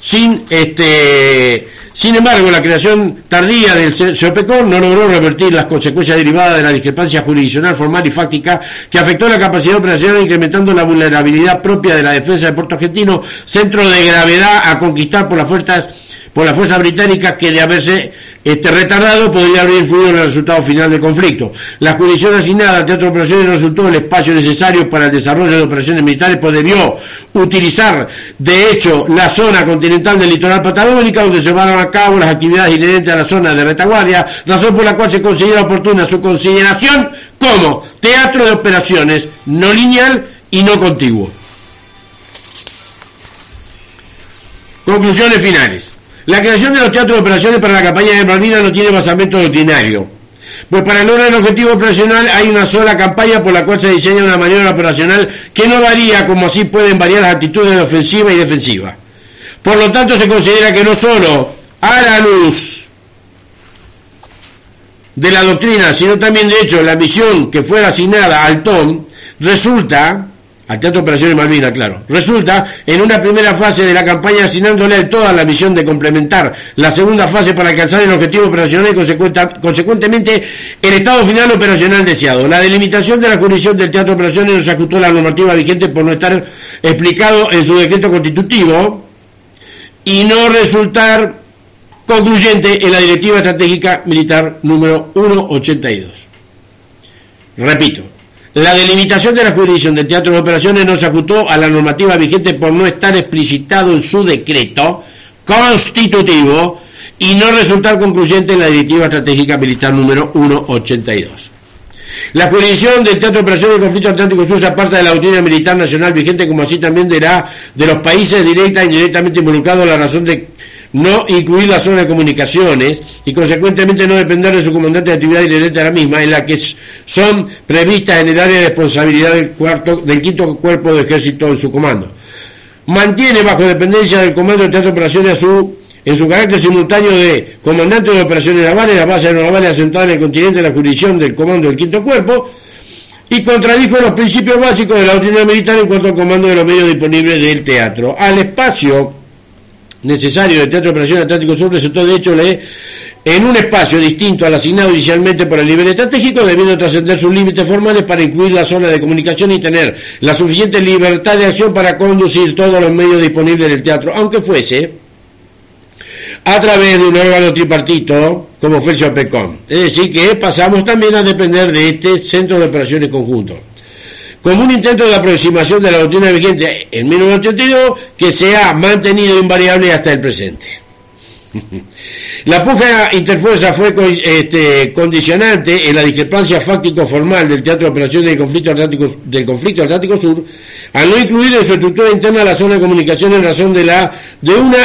sin este sin embargo, la creación tardía del SOPECON no logró revertir las consecuencias derivadas de la discrepancia jurisdiccional formal y fáctica que afectó la capacidad operacional incrementando la vulnerabilidad propia de la defensa de Puerto Argentino, centro de gravedad a conquistar por las fuerzas por las fuerzas británicas que de haberse este retardado podría haber influido en el resultado final del conflicto. La jurisdicción asignada al Teatro de Operaciones resultó el espacio necesario para el desarrollo de operaciones militares, pues debió utilizar, de hecho, la zona continental del litoral patagónica, donde se llevaron a cabo las actividades inherentes a la zona de retaguardia, razón por la cual se considera oportuna su consideración como teatro de operaciones no lineal y no contiguo. Conclusiones finales. La creación de los teatros de operaciones para la campaña de Malvinas no tiene basamento doctrinario. Pues para lograr el objetivo operacional hay una sola campaña por la cual se diseña una maniobra operacional que no varía como así pueden variar las actitudes de ofensiva y defensiva. Por lo tanto se considera que no solo a la luz de la doctrina, sino también de hecho la misión que fue asignada al TOM resulta al Teatro Operaciones Malvinas, claro. Resulta, en una primera fase de la campaña, asignándole toda la misión de complementar la segunda fase para alcanzar el objetivo operacional y consecuentemente el estado final operacional deseado. La delimitación de la jurisdicción del Teatro Operaciones no se ajustó la normativa vigente por no estar explicado en su decreto constitutivo y no resultar concluyente en la Directiva Estratégica Militar número 182. Repito, la delimitación de la jurisdicción del teatro de operaciones no se ajustó a la normativa vigente por no estar explicitado en su decreto constitutivo y no resultar concluyente en la Directiva Estratégica Militar número 182. La jurisdicción del Teatro de Operaciones del Conflicto Atlántico Sur se aparta de la doctrina militar nacional vigente, como así también de, de los países directa e indirectamente involucrados, la razón de no incluir la zona de comunicaciones y consecuentemente no depender de su comandante de actividad inherente a la misma, en la que son previstas en el área de responsabilidad del, cuarto, del quinto cuerpo de ejército en su comando. Mantiene bajo dependencia del comando de teatro de operaciones su, en su carácter simultáneo de comandante de operaciones navales, la base navales asentada en el continente de la jurisdicción del comando del quinto cuerpo, y contradijo los principios básicos de la doctrina militar en cuanto al comando de los medios disponibles del teatro. Al espacio necesario del Teatro de Operaciones Atlántico Sur resultó de hecho en un espacio distinto al asignado inicialmente por el nivel estratégico, debiendo trascender sus límites formales para incluir la zona de comunicación y tener la suficiente libertad de acción para conducir todos los medios disponibles del teatro, aunque fuese a través de un órgano tripartito como fue el. Es decir, que pasamos también a depender de este centro de operaciones conjunto como un intento de aproximación de la doctrina vigente en 1982 que se ha mantenido invariable hasta el presente. <laughs> La puja interfuerza fue este, condicionante en la discrepancia fáctico-formal del Teatro de Operaciones del Conflicto, Atlántico, del Conflicto Atlántico Sur, al no incluir en su estructura interna la zona de comunicación en razón de, la, de una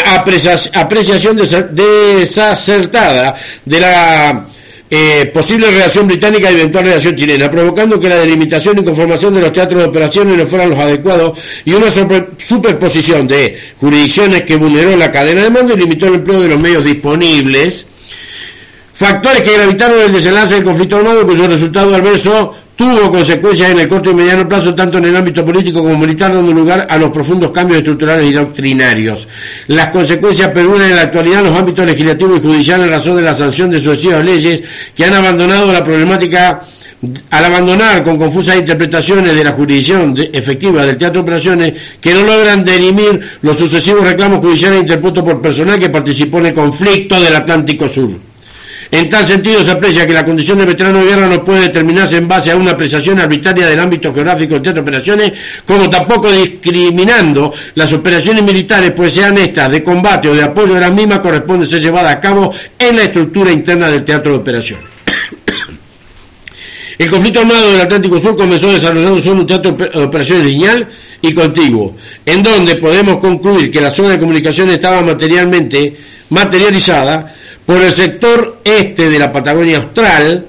apreciación desacertada de la eh, posible reacción británica y eventual reacción chilena, provocando que la delimitación y conformación de los teatros de operaciones no fueran los adecuados y una superposición de jurisdicciones que vulneró la cadena de mando y limitó el empleo de los medios disponibles, factores que gravitaron el desenlace del conflicto armado cuyo resultado adverso tuvo consecuencias en el corto y mediano plazo tanto en el ámbito político como militar, dando lugar a los profundos cambios estructurales y doctrinarios. Las consecuencias perduran en la actualidad en los ámbitos legislativo y judicial en razón de la sanción de sucesivas leyes que han abandonado la problemática al abandonar con confusas interpretaciones de la jurisdicción efectiva del teatro de operaciones que no logran derimir los sucesivos reclamos judiciales interpuestos por personal que participó en el conflicto del Atlántico Sur. En tal sentido se aprecia que la condición de veterano de guerra no puede determinarse en base a una apreciación arbitraria del ámbito geográfico del teatro de operaciones, como tampoco discriminando las operaciones militares, pues sean estas de combate o de apoyo de las mismas, corresponde ser llevadas a cabo en la estructura interna del teatro de operaciones. El conflicto armado del Atlántico Sur comenzó desarrollándose en un teatro de operaciones lineal y contiguo, en donde podemos concluir que la zona de comunicación estaba materialmente materializada por el sector este de la Patagonia Austral,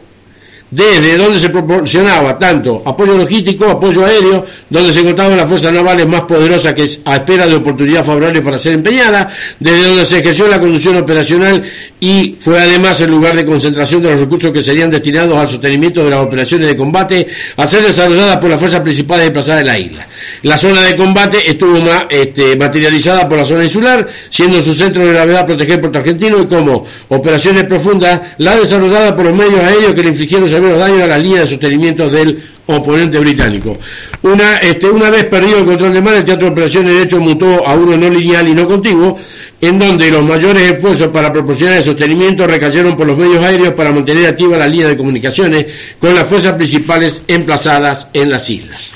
desde donde se proporcionaba tanto apoyo logístico, apoyo aéreo, donde se encontraban las fuerzas navales más poderosas que a espera de oportunidad favorable para ser empeñada, desde donde se ejerció la conducción operacional y fue además el lugar de concentración de los recursos que serían destinados al sostenimiento de las operaciones de combate a ser desarrolladas por las fuerzas principales desplazadas en la isla. La zona de combate estuvo este, materializada por la zona insular, siendo su centro de gravedad proteger Puerto Argentino y como operaciones profundas la desarrollada por los medios aéreos que le infligieron severos daños a las líneas de sostenimiento del oponente británico. Una, este, una vez perdido el control de mar, el teatro de operaciones de hecho mutó a uno no lineal y no contiguo, en donde los mayores esfuerzos para proporcionar el sostenimiento recayeron por los medios aéreos para mantener activa la línea de comunicaciones con las fuerzas principales emplazadas en las islas.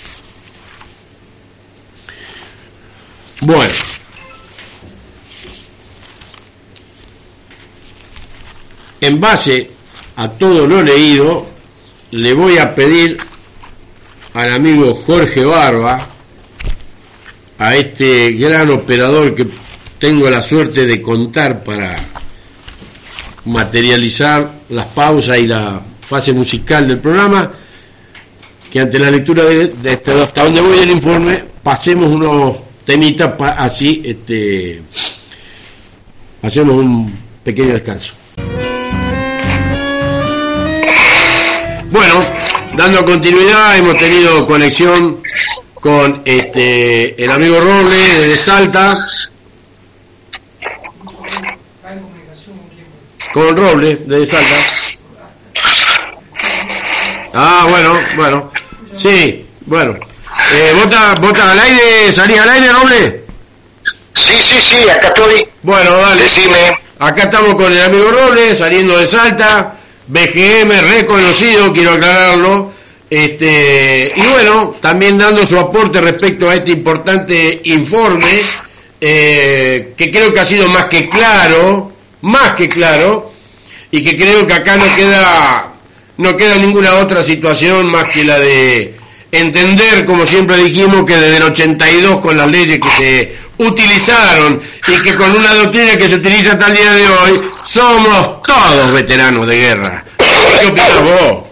Bueno, en base a todo lo leído, le voy a pedir al amigo Jorge Barba, a este gran operador que tengo la suerte de contar para materializar las pausas y la fase musical del programa, que ante la lectura de, este, hasta donde voy el informe, pasemos unos temitas así, este, hacemos un pequeño descanso. Bueno, dando continuidad, hemos tenido conexión con este el amigo Roble desde Salta, con Roble de Salta. Ah, bueno, bueno. Sí, bueno. Eh, ¿vota, ¿Vota al aire? ¿Salís al aire, Roble? Sí, sí, sí, acá estoy. Bueno, dale. Decime. Acá estamos con el amigo Roble, saliendo de Salta. BGM reconocido, quiero aclararlo. Este, y bueno, también dando su aporte respecto a este importante informe, eh, que creo que ha sido más que claro, más que claro, y que creo que acá no queda, no queda ninguna otra situación más que la de entender, como siempre dijimos, que desde el 82 con las leyes que se utilizaron y que con una doctrina que se utiliza hasta el día de hoy, somos todos veteranos de guerra. ¿Qué opinas vos?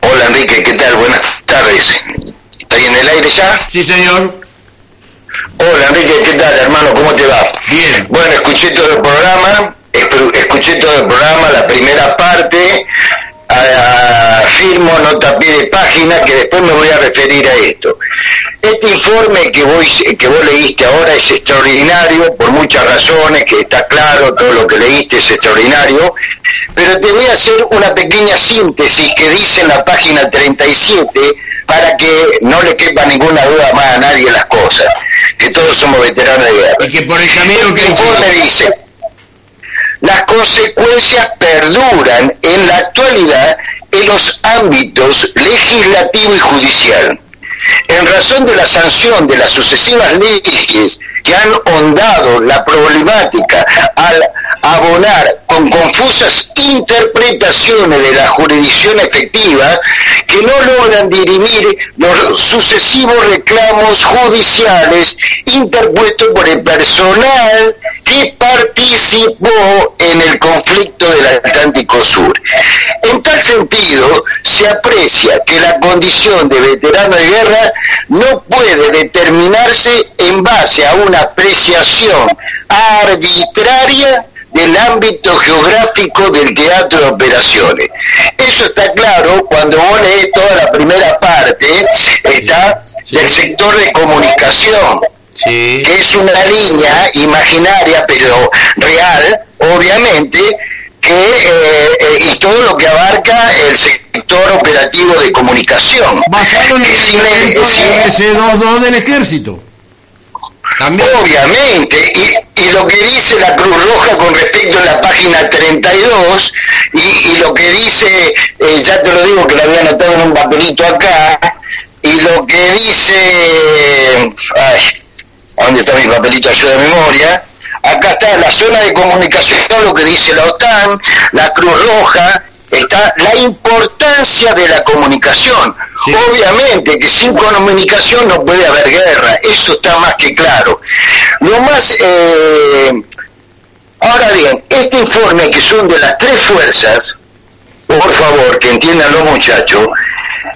Hola Enrique, ¿qué tal? Buenas tardes. ¿Está ahí en el aire ya? Sí, señor. Hola Enrique, ¿qué tal hermano? ¿Cómo te va? Bien. Bueno, escuché todo el programa, escuché todo el programa, la primera parte, firmo nota pie de página que después me voy a referir a esto. Este informe que, voy, que vos leíste ahora es extraordinario por muchas razones, que está claro, todo lo que leíste es extraordinario, pero te voy a hacer una pequeña síntesis que dice en la página 37 para que no le quepa ninguna duda más a nadie las cosas que todos somos veteranos de guerra. Y que por el camino que informe dice, las consecuencias perduran en la actualidad en los ámbitos legislativo y judicial. En razón de la sanción de las sucesivas leyes que han hondado la problemática al abonar con confusas interpretaciones de la jurisdicción efectiva que no logran dirimir los sucesivos reclamos judiciales interpuestos por el personal que participó en el conflicto del Atlántico Sur. En tal sentido, se aprecia que la condición de veterano de guerra no puede determinarse en base a una apreciación arbitraria del ámbito geográfico del teatro de operaciones. Eso está claro cuando vos lees toda la primera parte, está del sector de comunicación, que es una línea imaginaria pero real, obviamente, que eh, eh, y todo lo que abarca el sector operativo de comunicación. Basado en el, del ejército. Obviamente, y, lo que dice la Cruz Roja con respecto a la página 32, y, lo que dice, eh, ya te lo digo que lo había anotado en un papelito acá, y lo que dice, ay, ¿dónde está mi papelito ayuda de memoria? Acá está la zona de comunicación, lo que dice la OTAN, la Cruz Roja, está la importancia de la comunicación. Obviamente que sin comunicación no puede haber guerra, eso está más que claro. Lo más, eh, ahora bien, este informe que son de las tres fuerzas, por favor, que entiendan los muchachos,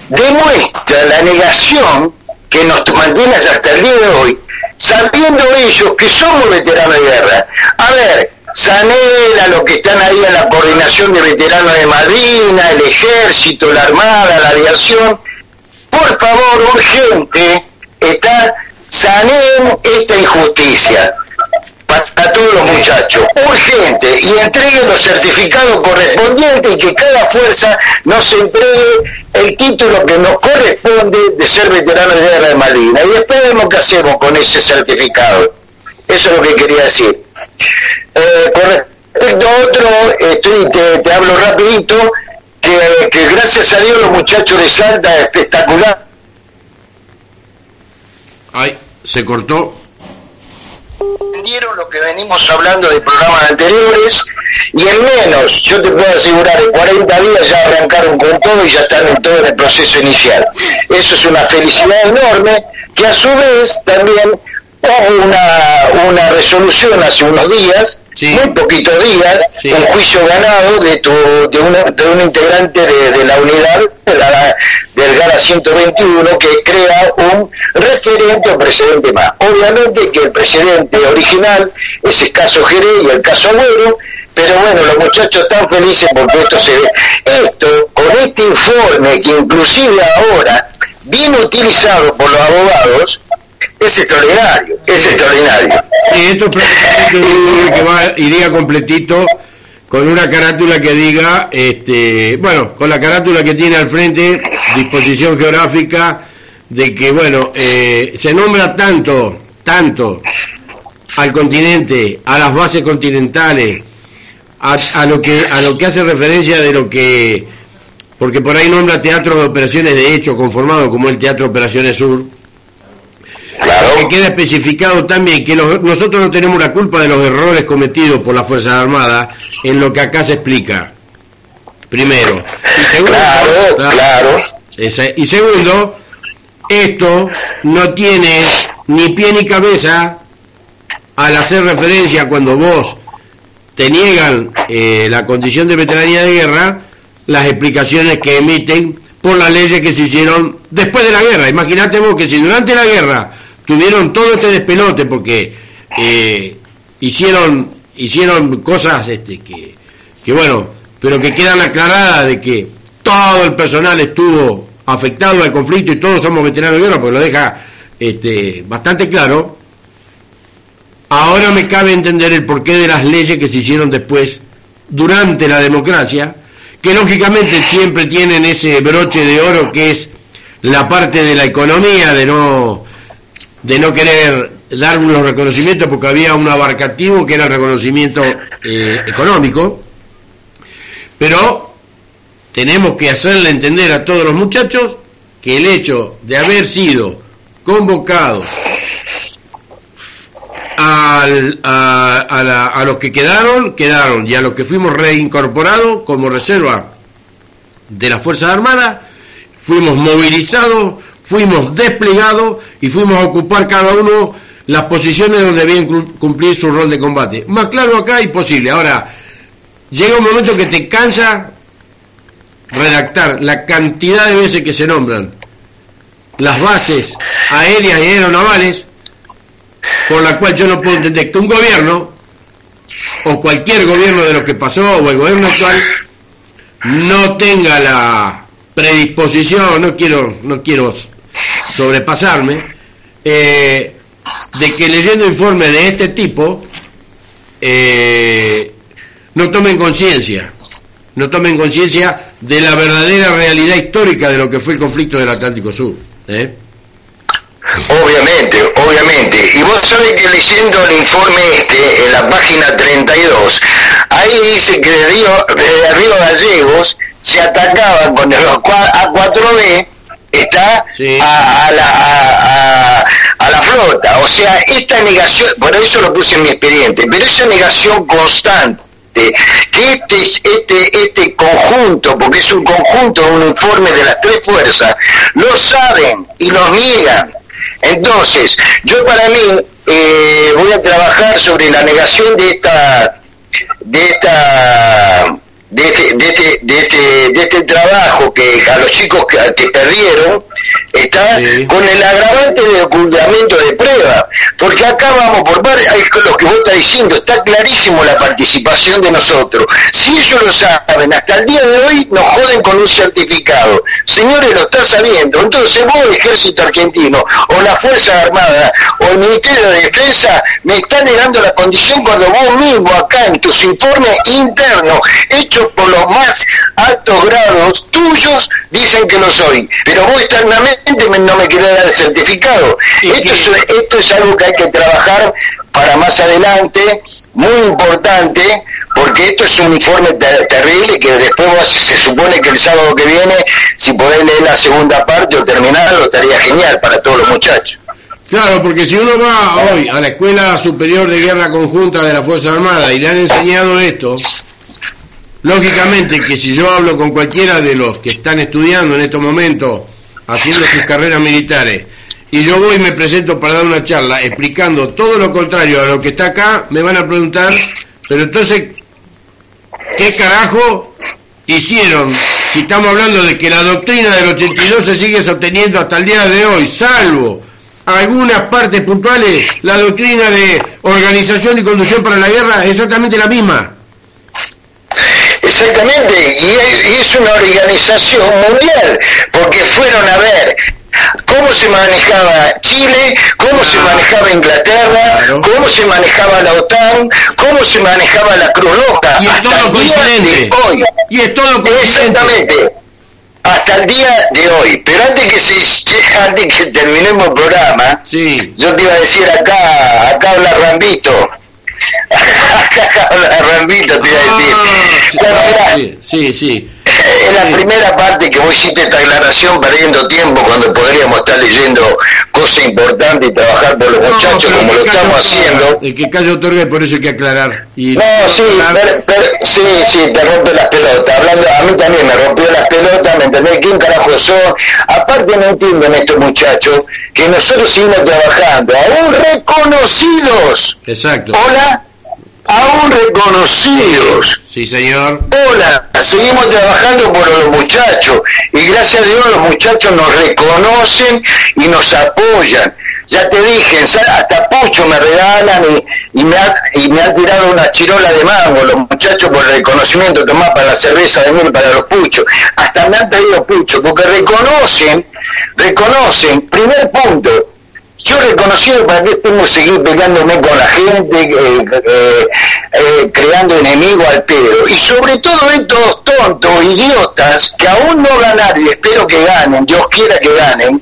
demuestra la negación que nos mantiene hasta el día de hoy, sabiendo ellos que somos veteranos de guerra. A ver, Sanela, los que están ahí en la coordinación de veteranos de Malvinas, el ejército, la armada, la aviación, por favor, urgente, está, sanen esta injusticia para todos los muchachos, urgente, y entreguen los certificados correspondientes y que cada fuerza nos entregue el título que nos corresponde de ser veterano de guerra de Malvinas. Y después vemos qué hacemos con ese certificado. Eso es lo que quería decir. Eh, con respecto a otro, estoy, te, hablo rapidito, que, que gracias a Dios los muchachos de Salta, espectacular. Ay, se cortó entendieron lo que venimos hablando de programas anteriores y en menos, yo te puedo asegurar, en 40 días ya arrancaron con todo y ya están en todo el proceso inicial. Eso es una felicidad enorme que a su vez también hubo una, una resolución hace unos días muy poquitos días, un juicio ganado de, tu, de, una, de un integrante de, la unidad de la, del GARA 121 que crea un referente o precedente más. Obviamente que el precedente original es el caso Jerez y el caso Agüero, pero bueno, los muchachos están felices porque esto se ve. Esto, con este informe que inclusive ahora viene utilizado por los abogados, es extraordinario, es extraordinario. Sí, esto prácticamente que va, iría completito con una carátula que diga, este, bueno, con la carátula que tiene al frente, disposición geográfica, de que, bueno, eh, se nombra tanto, tanto al continente, a las bases continentales, a, a, lo que a lo que hace referencia de lo que porque por ahí nombra teatro de operaciones de hecho conformado como el Teatro Operaciones Sur que queda especificado también que nosotros no tenemos la culpa de los errores cometidos por las Fuerzas Armadas en lo que acá se explica. Primero. Y segundo, claro, y segundo, esto no tiene ni pie ni cabeza al hacer referencia cuando vos te niegan eh, la condición de veteranía de guerra, las explicaciones que emiten por las leyes que se hicieron después de la guerra. Imagínate vos que si durante la guerra tuvieron todo este despelote porque eh, hicieron hicieron cosas este que, bueno pero que quedan aclaradas de que todo el personal estuvo afectado al conflicto y todos somos veteranos de guerra porque lo deja este bastante claro. Ahora me cabe entender el porqué de las leyes que se hicieron después durante la democracia que lógicamente siempre tienen ese broche de oro que es la parte de la economía de no de no querer dar unos reconocimientos porque había un abarcativo que era el reconocimiento eh, económico, pero tenemos que hacerle entender a todos los muchachos que el hecho de haber sido convocados al, a, a, los que quedaron, quedaron, y a los que fuimos reincorporados como reserva de las Fuerzas Armadas, fuimos movilizados fuimos desplegados y fuimos a ocupar cada uno las posiciones donde debían cumplir su rol de combate. Más claro acá, imposible. Ahora, llega un momento que te cansa redactar la cantidad de veces que se nombran las bases aéreas y aeronavales, por la cual yo no puedo entender que un gobierno, o cualquier gobierno de lo que pasó, o el gobierno actual, no tenga la predisposición, no quiero, no quiero sobrepasarme, eh, de que leyendo informes de este tipo eh, no tomen conciencia, no tomen conciencia de la verdadera realidad histórica de lo que fue el conflicto del Atlántico Sur. ¿eh? Obviamente, obviamente. Y vos sabés que leyendo el informe este, en la página 32, ahí dice que de Río, de Río Gallegos se atacaban con el A4B está a, la, a, la flota. O sea, esta negación, por eso lo puse en mi expediente, pero esa negación constante que este, este, este conjunto, porque es un conjunto, un informe de las tres fuerzas, lo saben y lo niegan. Entonces, yo para mí eh, voy a trabajar sobre la negación de esta, de esta de este, de este, de este, de este trabajo que a los chicos que, que perdieron está con el agravante de ocultamiento de prueba, porque acá vamos por lo que vos estás diciendo, está clarísimo la participación de nosotros. Si ellos lo saben, hasta el día de hoy nos joden con un certificado. Señores, lo están sabiendo. Entonces vos, Ejército Argentino, o la Fuerza Armada, o el Ministerio de Defensa, me están negando la condición cuando vos mismo acá en tus informes internos, hechos por los más altos grados tuyos, dicen que lo soy. Pero vos externamente no me quiere dar el certificado. Esto es, esto es algo que hay que trabajar para más adelante, muy importante, porque esto es un informe terrible que después se supone que el sábado que viene, si podés leer la segunda parte o terminarlo, estaría genial para todos los muchachos. Claro, porque si uno va hoy a la Escuela Superior de Guerra Conjunta de la Fuerza Armada y le han enseñado esto, lógicamente que si yo hablo con cualquiera de los que están estudiando en estos momentos, haciendo sus carreras militares, y yo voy y me presento para dar una charla explicando todo lo contrario a lo que está acá, me van a preguntar, pero entonces, ¿qué carajo hicieron? Si estamos hablando de que la doctrina del 82 se sigue sosteniendo hasta el día de hoy, salvo algunas partes puntuales, la doctrina de organización y conducción para la guerra es exactamente la misma. Exactamente, y es, una organización mundial, porque fueron a ver cómo se manejaba Chile, cómo se manejaba Inglaterra, cómo se manejaba la OTAN, cómo se manejaba la Cruz Roja. Y es todo coincidente. Hoy. Y es todo Exactamente. Hasta el día de hoy. Pero antes que se antes que terminemos el programa, sí. yo te iba a decir acá, acá habla Rambito. <laughs> acá habla Rambito, te iba a decir. Ah, sí, sí en la primera parte que vos hiciste esta aclaración perdiendo tiempo cuando podríamos estar leyendo cosas importantes y trabajar por los muchachos como lo estamos haciendo. El que calle otorga por eso hay que aclarar. no, sí, sí, sí, te rompe las pelotas. Hablando, a mí también me rompió las pelotas, ¿me entendés? ¿Quién carajo son? Aparte no entienden estos muchachos que nosotros seguimos trabajando, aún reconocidos. Exacto. Hola aún reconocidos. Sí, señor. Hola, seguimos trabajando por los muchachos y gracias a Dios los muchachos nos reconocen y nos apoyan. Ya te dije, hasta pucho me regalan y, me, y me han tirado una chirola de mango los muchachos por el reconocimiento, tomás para la cerveza de mil para los puchos. Hasta me han traído puchos porque reconocen, reconocen, primer punto, yo reconocido para qué tengo que seguir peleándome con la gente, eh, eh, eh, creando enemigos al pedo. Y sobre todo estos tontos, idiotas, que aún no ganaron y espero que ganen, Dios quiera que ganen,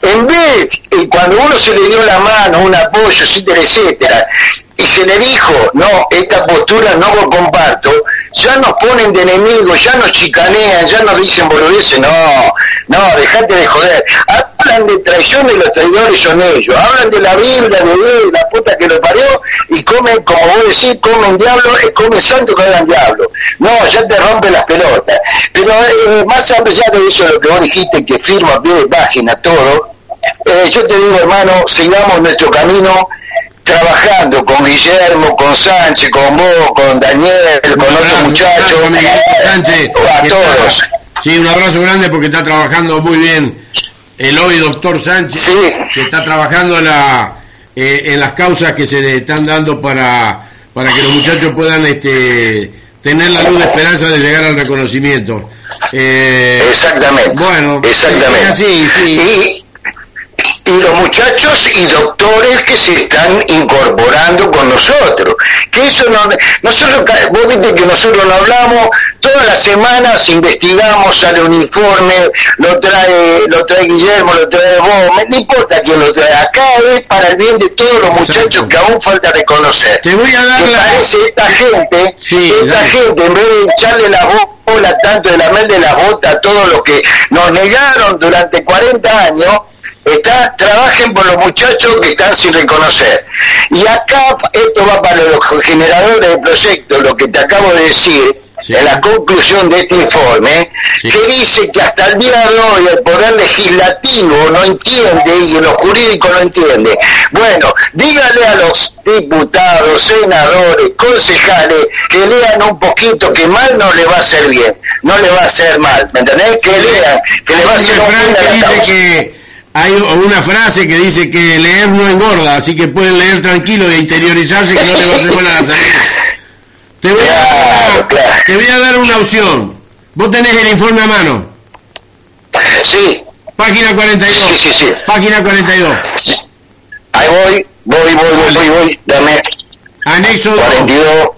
en vez, cuando uno se le dio la mano, un apoyo, etcétera, etcétera, y se le dijo, no, esta postura no lo comparto, ya nos ponen de enemigos, ya nos chicanean, ya nos dicen boludeces, no, no, dejate de joder. Hablan de traición y los traidores son ellos, hablan de la Biblia, de Dios, la puta que lo parió, y comen, como vos decís, comen diablo, comen santo que hagan diablo. No, ya te rompen las pelotas. Pero eh, más allá de eso, lo que vos dijiste, que firmo a pie de página todo, eh, yo te digo, hermano, sigamos nuestro camino trabajando con Guillermo, con Sánchez, con vos, con Daniel, con otros muchachos, Sánchez, a todos. sí, un abrazo grande porque está trabajando muy bien el hoy doctor Sánchez, que está trabajando en, la, eh, en las causas que se le están dando para, para que los muchachos puedan este, tener la luz de esperanza de llegar al reconocimiento. Eh, exactamente. Bueno, exactamente. Sí, sí y los muchachos y doctores que se están incorporando con nosotros. Que eso no, nosotros, vos viste que nosotros no hablamos, todas las semanas investigamos, sale un informe, lo trae, lo trae Guillermo, lo trae vos, no importa quién lo trae, acá es para el bien de todos los muchachos que aún falta reconocer. Te voy a dar que parece esta gente, esta gente, en vez de echarle la bola tanto de la mel de la bota a todos los que nos negaron durante 40 años, está trabajen por los muchachos que están sin reconocer. Y acá esto va para los generadores del proyecto, lo que te acabo de decir, en la conclusión de este informe, que dice que hasta el día de hoy el poder legislativo no entiende y los jurídicos no entiende. Bueno, dígale a los diputados, senadores, concejales que lean un poquito que mal no le va a hacer bien, no le va a hacer mal, ¿me entendés? Que lean, que le va a hacer bien hay una frase que dice que leer no engorda, así que pueden leer tranquilo e interiorizarse que no le va a hacer mal a la salud. Te voy a, te voy a dar una opción. Vos tenés el informe a mano. Sí. Página 42. Sí, sí, sí. Página 42. Ahí voy, voy, voy, voy, voy, voy. Dame. Anexo 42.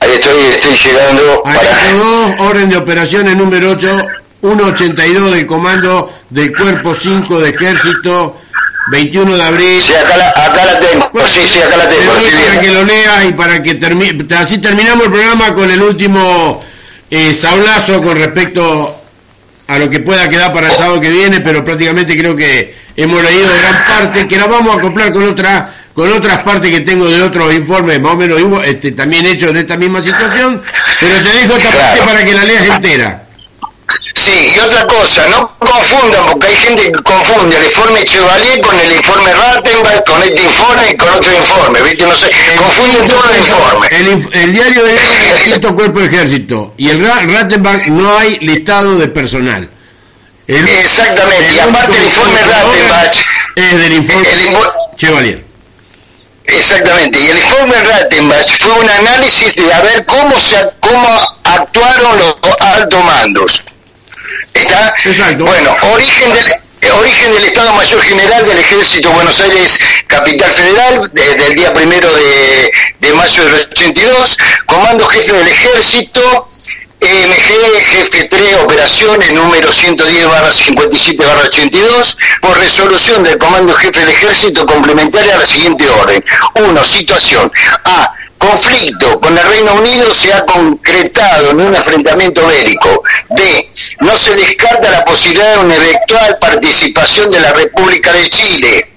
Ahí estoy, estoy llegando. Anexo 2, orden de operaciones número 8, 182 del comando del cuerpo 5 de ejército 21 de abril. Sí, acá la, acá la tengo. sí, sí, acá la tengo. para que lo leas y para que termine. Así terminamos el programa con el último eh, sablazo con respecto a lo que pueda quedar para el sábado que viene, pero prácticamente creo que hemos leído gran parte, que la vamos a acoplar con otra con otras partes que tengo de otros informes más o menos este, también hechos en esta misma situación, pero te dejo esta parte para que la leas entera. Sí, y otra cosa, no confundan, porque hay gente que confunde el informe Chevalier con el informe Rattenberg, con este informe y con otro informe, ¿viste? No sé, confunden todos los informes. El, el diario de el quinto cuerpo de ejército y el Rattenberg no hay listado de personal. Exactamente, y aparte el informe Rattenberg es del informe Chevalier. Exactamente, y el informe Rattenbach fue un análisis de a ver cómo, se, cómo actuaron los altos mandos. ¿Está? Exacto. Bueno, origen del, origen del Estado Mayor General del Ejército Buenos Aires, Capital Federal, desde el día primero de, de mayo del 82, Comando Jefe del Ejército, EMG Jefe 3 Operaciones número 110 barra 57 barra 82 por resolución del Comando Jefe del Ejército complementaria a la siguiente orden. 1. Situación. A. Conflicto con el Reino Unido se ha concretado en un enfrentamiento bélico. B. No se descarta la posibilidad de una eventual participación de la República de Chile.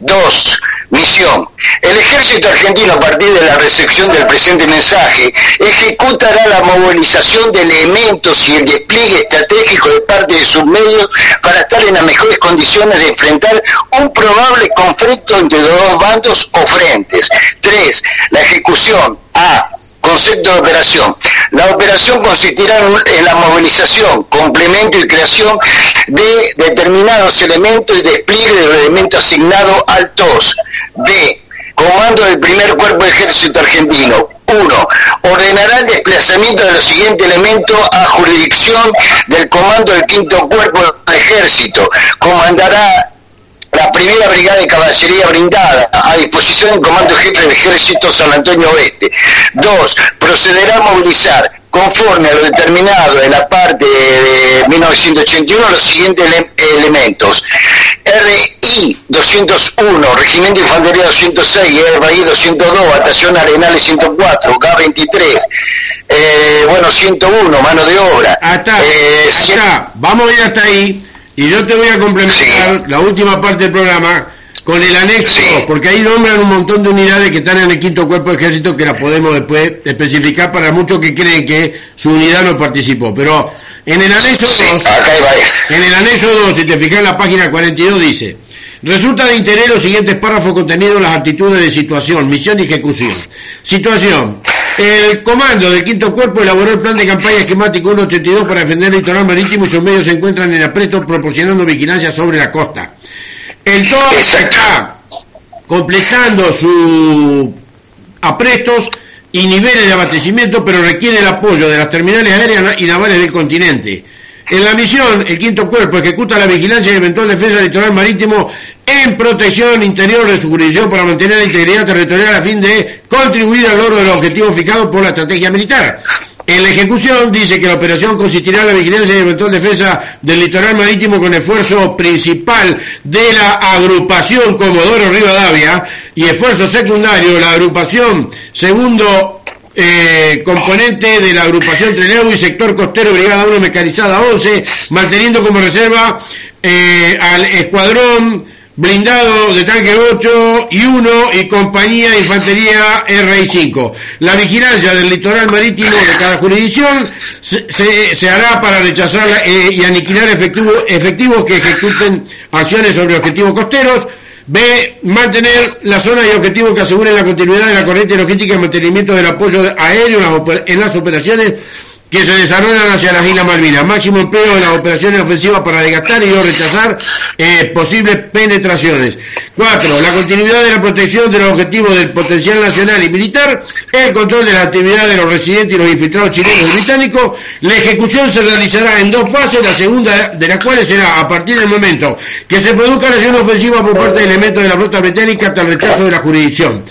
2. Misión. El ejército argentino, a partir de la recepción del presente mensaje, ejecutará la movilización de elementos y el despliegue estratégico de parte de sus medios para estar en las mejores condiciones de enfrentar un probable conflicto entre los dos bandos o frentes. 3. La ejecución. A Concepto de operación. La operación consistirá en la movilización, complemento y creación de determinados elementos y despliegue de los elementos asignados al TOS. B. Comando del primer cuerpo de ejército argentino. 1. Ordenará el desplazamiento de los siguientes elementos a jurisdicción del comando del quinto cuerpo de ejército. Comandará la primera brigada de caballería brindada a disposición del Comando Jefe del Ejército San Antonio Oeste. Dos, procederá a movilizar conforme a lo determinado en la parte de 1981 los siguientes elementos. RI 201, Regimiento de Infantería 206, RI 202, Batación Arenales 104, K23, eh, bueno, 101, mano de obra. Hasta, eh, vamos a ir hasta ahí y yo te voy a complementar la última parte del programa con el anexo, porque ahí nombran un montón de unidades que están en el quinto cuerpo de ejército que las podemos después especificar para muchos que creen que su unidad no participó. Pero en el anexo 2, en el anexo 2, si te fijas en la página 42 dice, Resulta de interés los siguientes párrafos contenidos las actitudes de situación, misión y ejecución. Situación. El comando del quinto cuerpo elaboró el plan de campaña esquemático 182 para defender el litoral marítimo y sus medios se encuentran en apresto proporcionando vigilancia sobre la costa. El todo está completando sus aprestos y niveles de abastecimiento, pero requiere el apoyo de las terminales aéreas y navales del continente. En la misión, el quinto cuerpo ejecuta la vigilancia y eventual defensa del litoral marítimo en protección interior de su jurisdicción para mantener la integridad territorial a fin de contribuir al logro de los objetivos fijados por la estrategia militar. En la ejecución dice que la operación consistirá en la vigilancia y eventual defensa del litoral marítimo con esfuerzo principal de la agrupación Comodoro Rivadavia y esfuerzo secundario la agrupación segundo eh, componente de la agrupación Treneo y sector costero Brigada 1 Mecanizada 11, manteniendo como reserva eh, al escuadrón blindado de tanque 8 y 1 y compañía de infantería RI5. La vigilancia del litoral marítimo de cada jurisdicción se, hará para rechazar eh, y aniquilar efectivos que ejecuten acciones sobre objetivos costeros, B. Mantener la zona y objetivos que aseguren la continuidad de la corriente logística y mantenimiento del apoyo aéreo en las operaciones que se desarrollan hacia las Islas Malvinas. Máximo empleo en las operaciones ofensivas para desgastar y o rechazar eh, posibles penetraciones. Cuatro, la continuidad de la protección de los objetivos del potencial nacional y militar, el control de la actividad de los residentes y los infiltrados chilenos y británicos. La ejecución se realizará en dos fases, la segunda de las cuales será a partir del momento que se produzca la acción ofensiva por parte de elementos de la flota británica hasta el rechazo de la jurisdicción.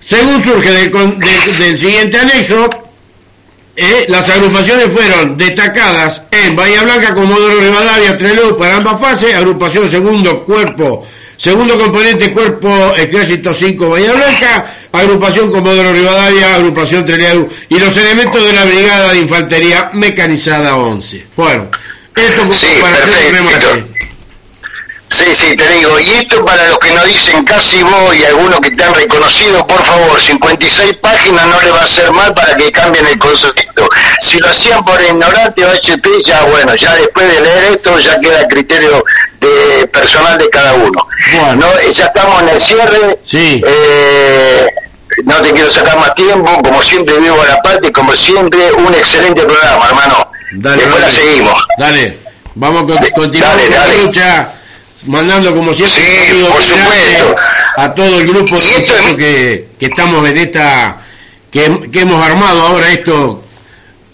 Según surge del siguiente anexo, eh, las agrupaciones fueron destacadas en Bahía Blanca, Comodoro Rivadavia, Trelew para ambas fases, agrupación segundo cuerpo Segundo componente, Cuerpo Ejército 5 Bahía Blanca, Agrupación Comodoro Rivadavia, Agrupación Treleadu y los elementos de la Brigada de Infantería Mecanizada 11. Bueno, esto Sí, para hacer un perfecto. remate. Sí, sí, te digo, y esto para los que nos dicen casi vos y algunos que te han reconocido, por favor, 56 páginas no le va a hacer mal para que cambien el concepto. Si lo hacían por ignorante o HP, ya bueno, ya después de leer esto ya queda a criterio de personal de cada uno. Bueno. No, eh, ya estamos en el cierre. Sí. Eh, no te quiero sacar más tiempo, como siempre vivo a la parte, como siempre, un excelente programa, hermano. Dale, Después la seguimos. Dale, vamos a continuar dale, con la lucha, mandando como siempre Sí, un por supuesto. a todo el grupo de Y esto es- muchachos que, que estamos en esta, que, que hemos armado ahora esto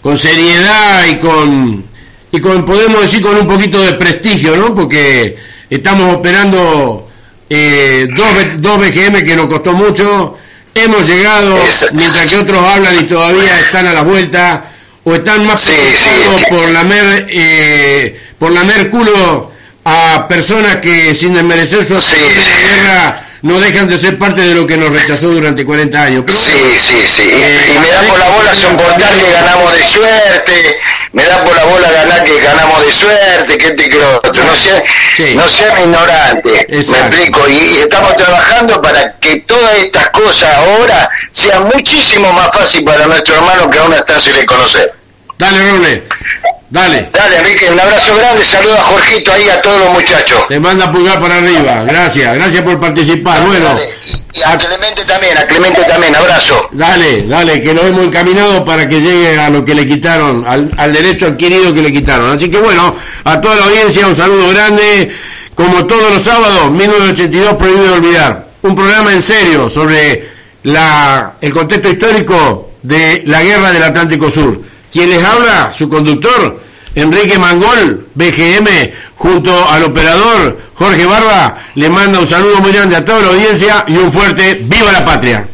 con seriedad y con, y con, podemos decir, con un poquito de prestigio, ¿no? Porque estamos operando eh, dos, dos BGM que nos costó mucho, hemos llegado, mientras que otros hablan y todavía están a la vuelta, o están más Sí, preocupados sí. por lamer, eh, por lamer culo a personas que sin desmerecer su acción guerra no dejan de ser parte de lo que nos rechazó durante 40 años. Sí, sí, sí. Eh, y me da por la bola soportar que ganamos de suerte, me da por la bola ganar que ganamos de suerte, que esto y que lo otro. No sea, Sí. no sean ignorantes, me explico. Y, estamos trabajando para que todas estas cosas ahora sean muchísimo más fácil para nuestro hermano que aún está sin reconocer. Dale, Roble, dale. Dale, Enrique, un abrazo grande, saluda a Jorgito ahí, a todos los muchachos. Te manda pulgar para arriba. Gracias, gracias por participar. Bueno, Dale. Y a Clemente también, a Clemente también, abrazo. dale, dale, que lo hemos encaminado para que llegue a lo que le quitaron, al, al derecho adquirido que le quitaron. Así que bueno, a toda la audiencia un saludo grande. Como todos los sábados, 1982 prohibido olvidar. Un programa en serio sobre la, el contexto histórico de la guerra del Atlántico Sur. Quien les habla, su conductor, Enrique Mangol, BGM, junto al operador Jorge Barba, le manda un saludo muy grande a toda la audiencia y un fuerte ¡Viva la Patria!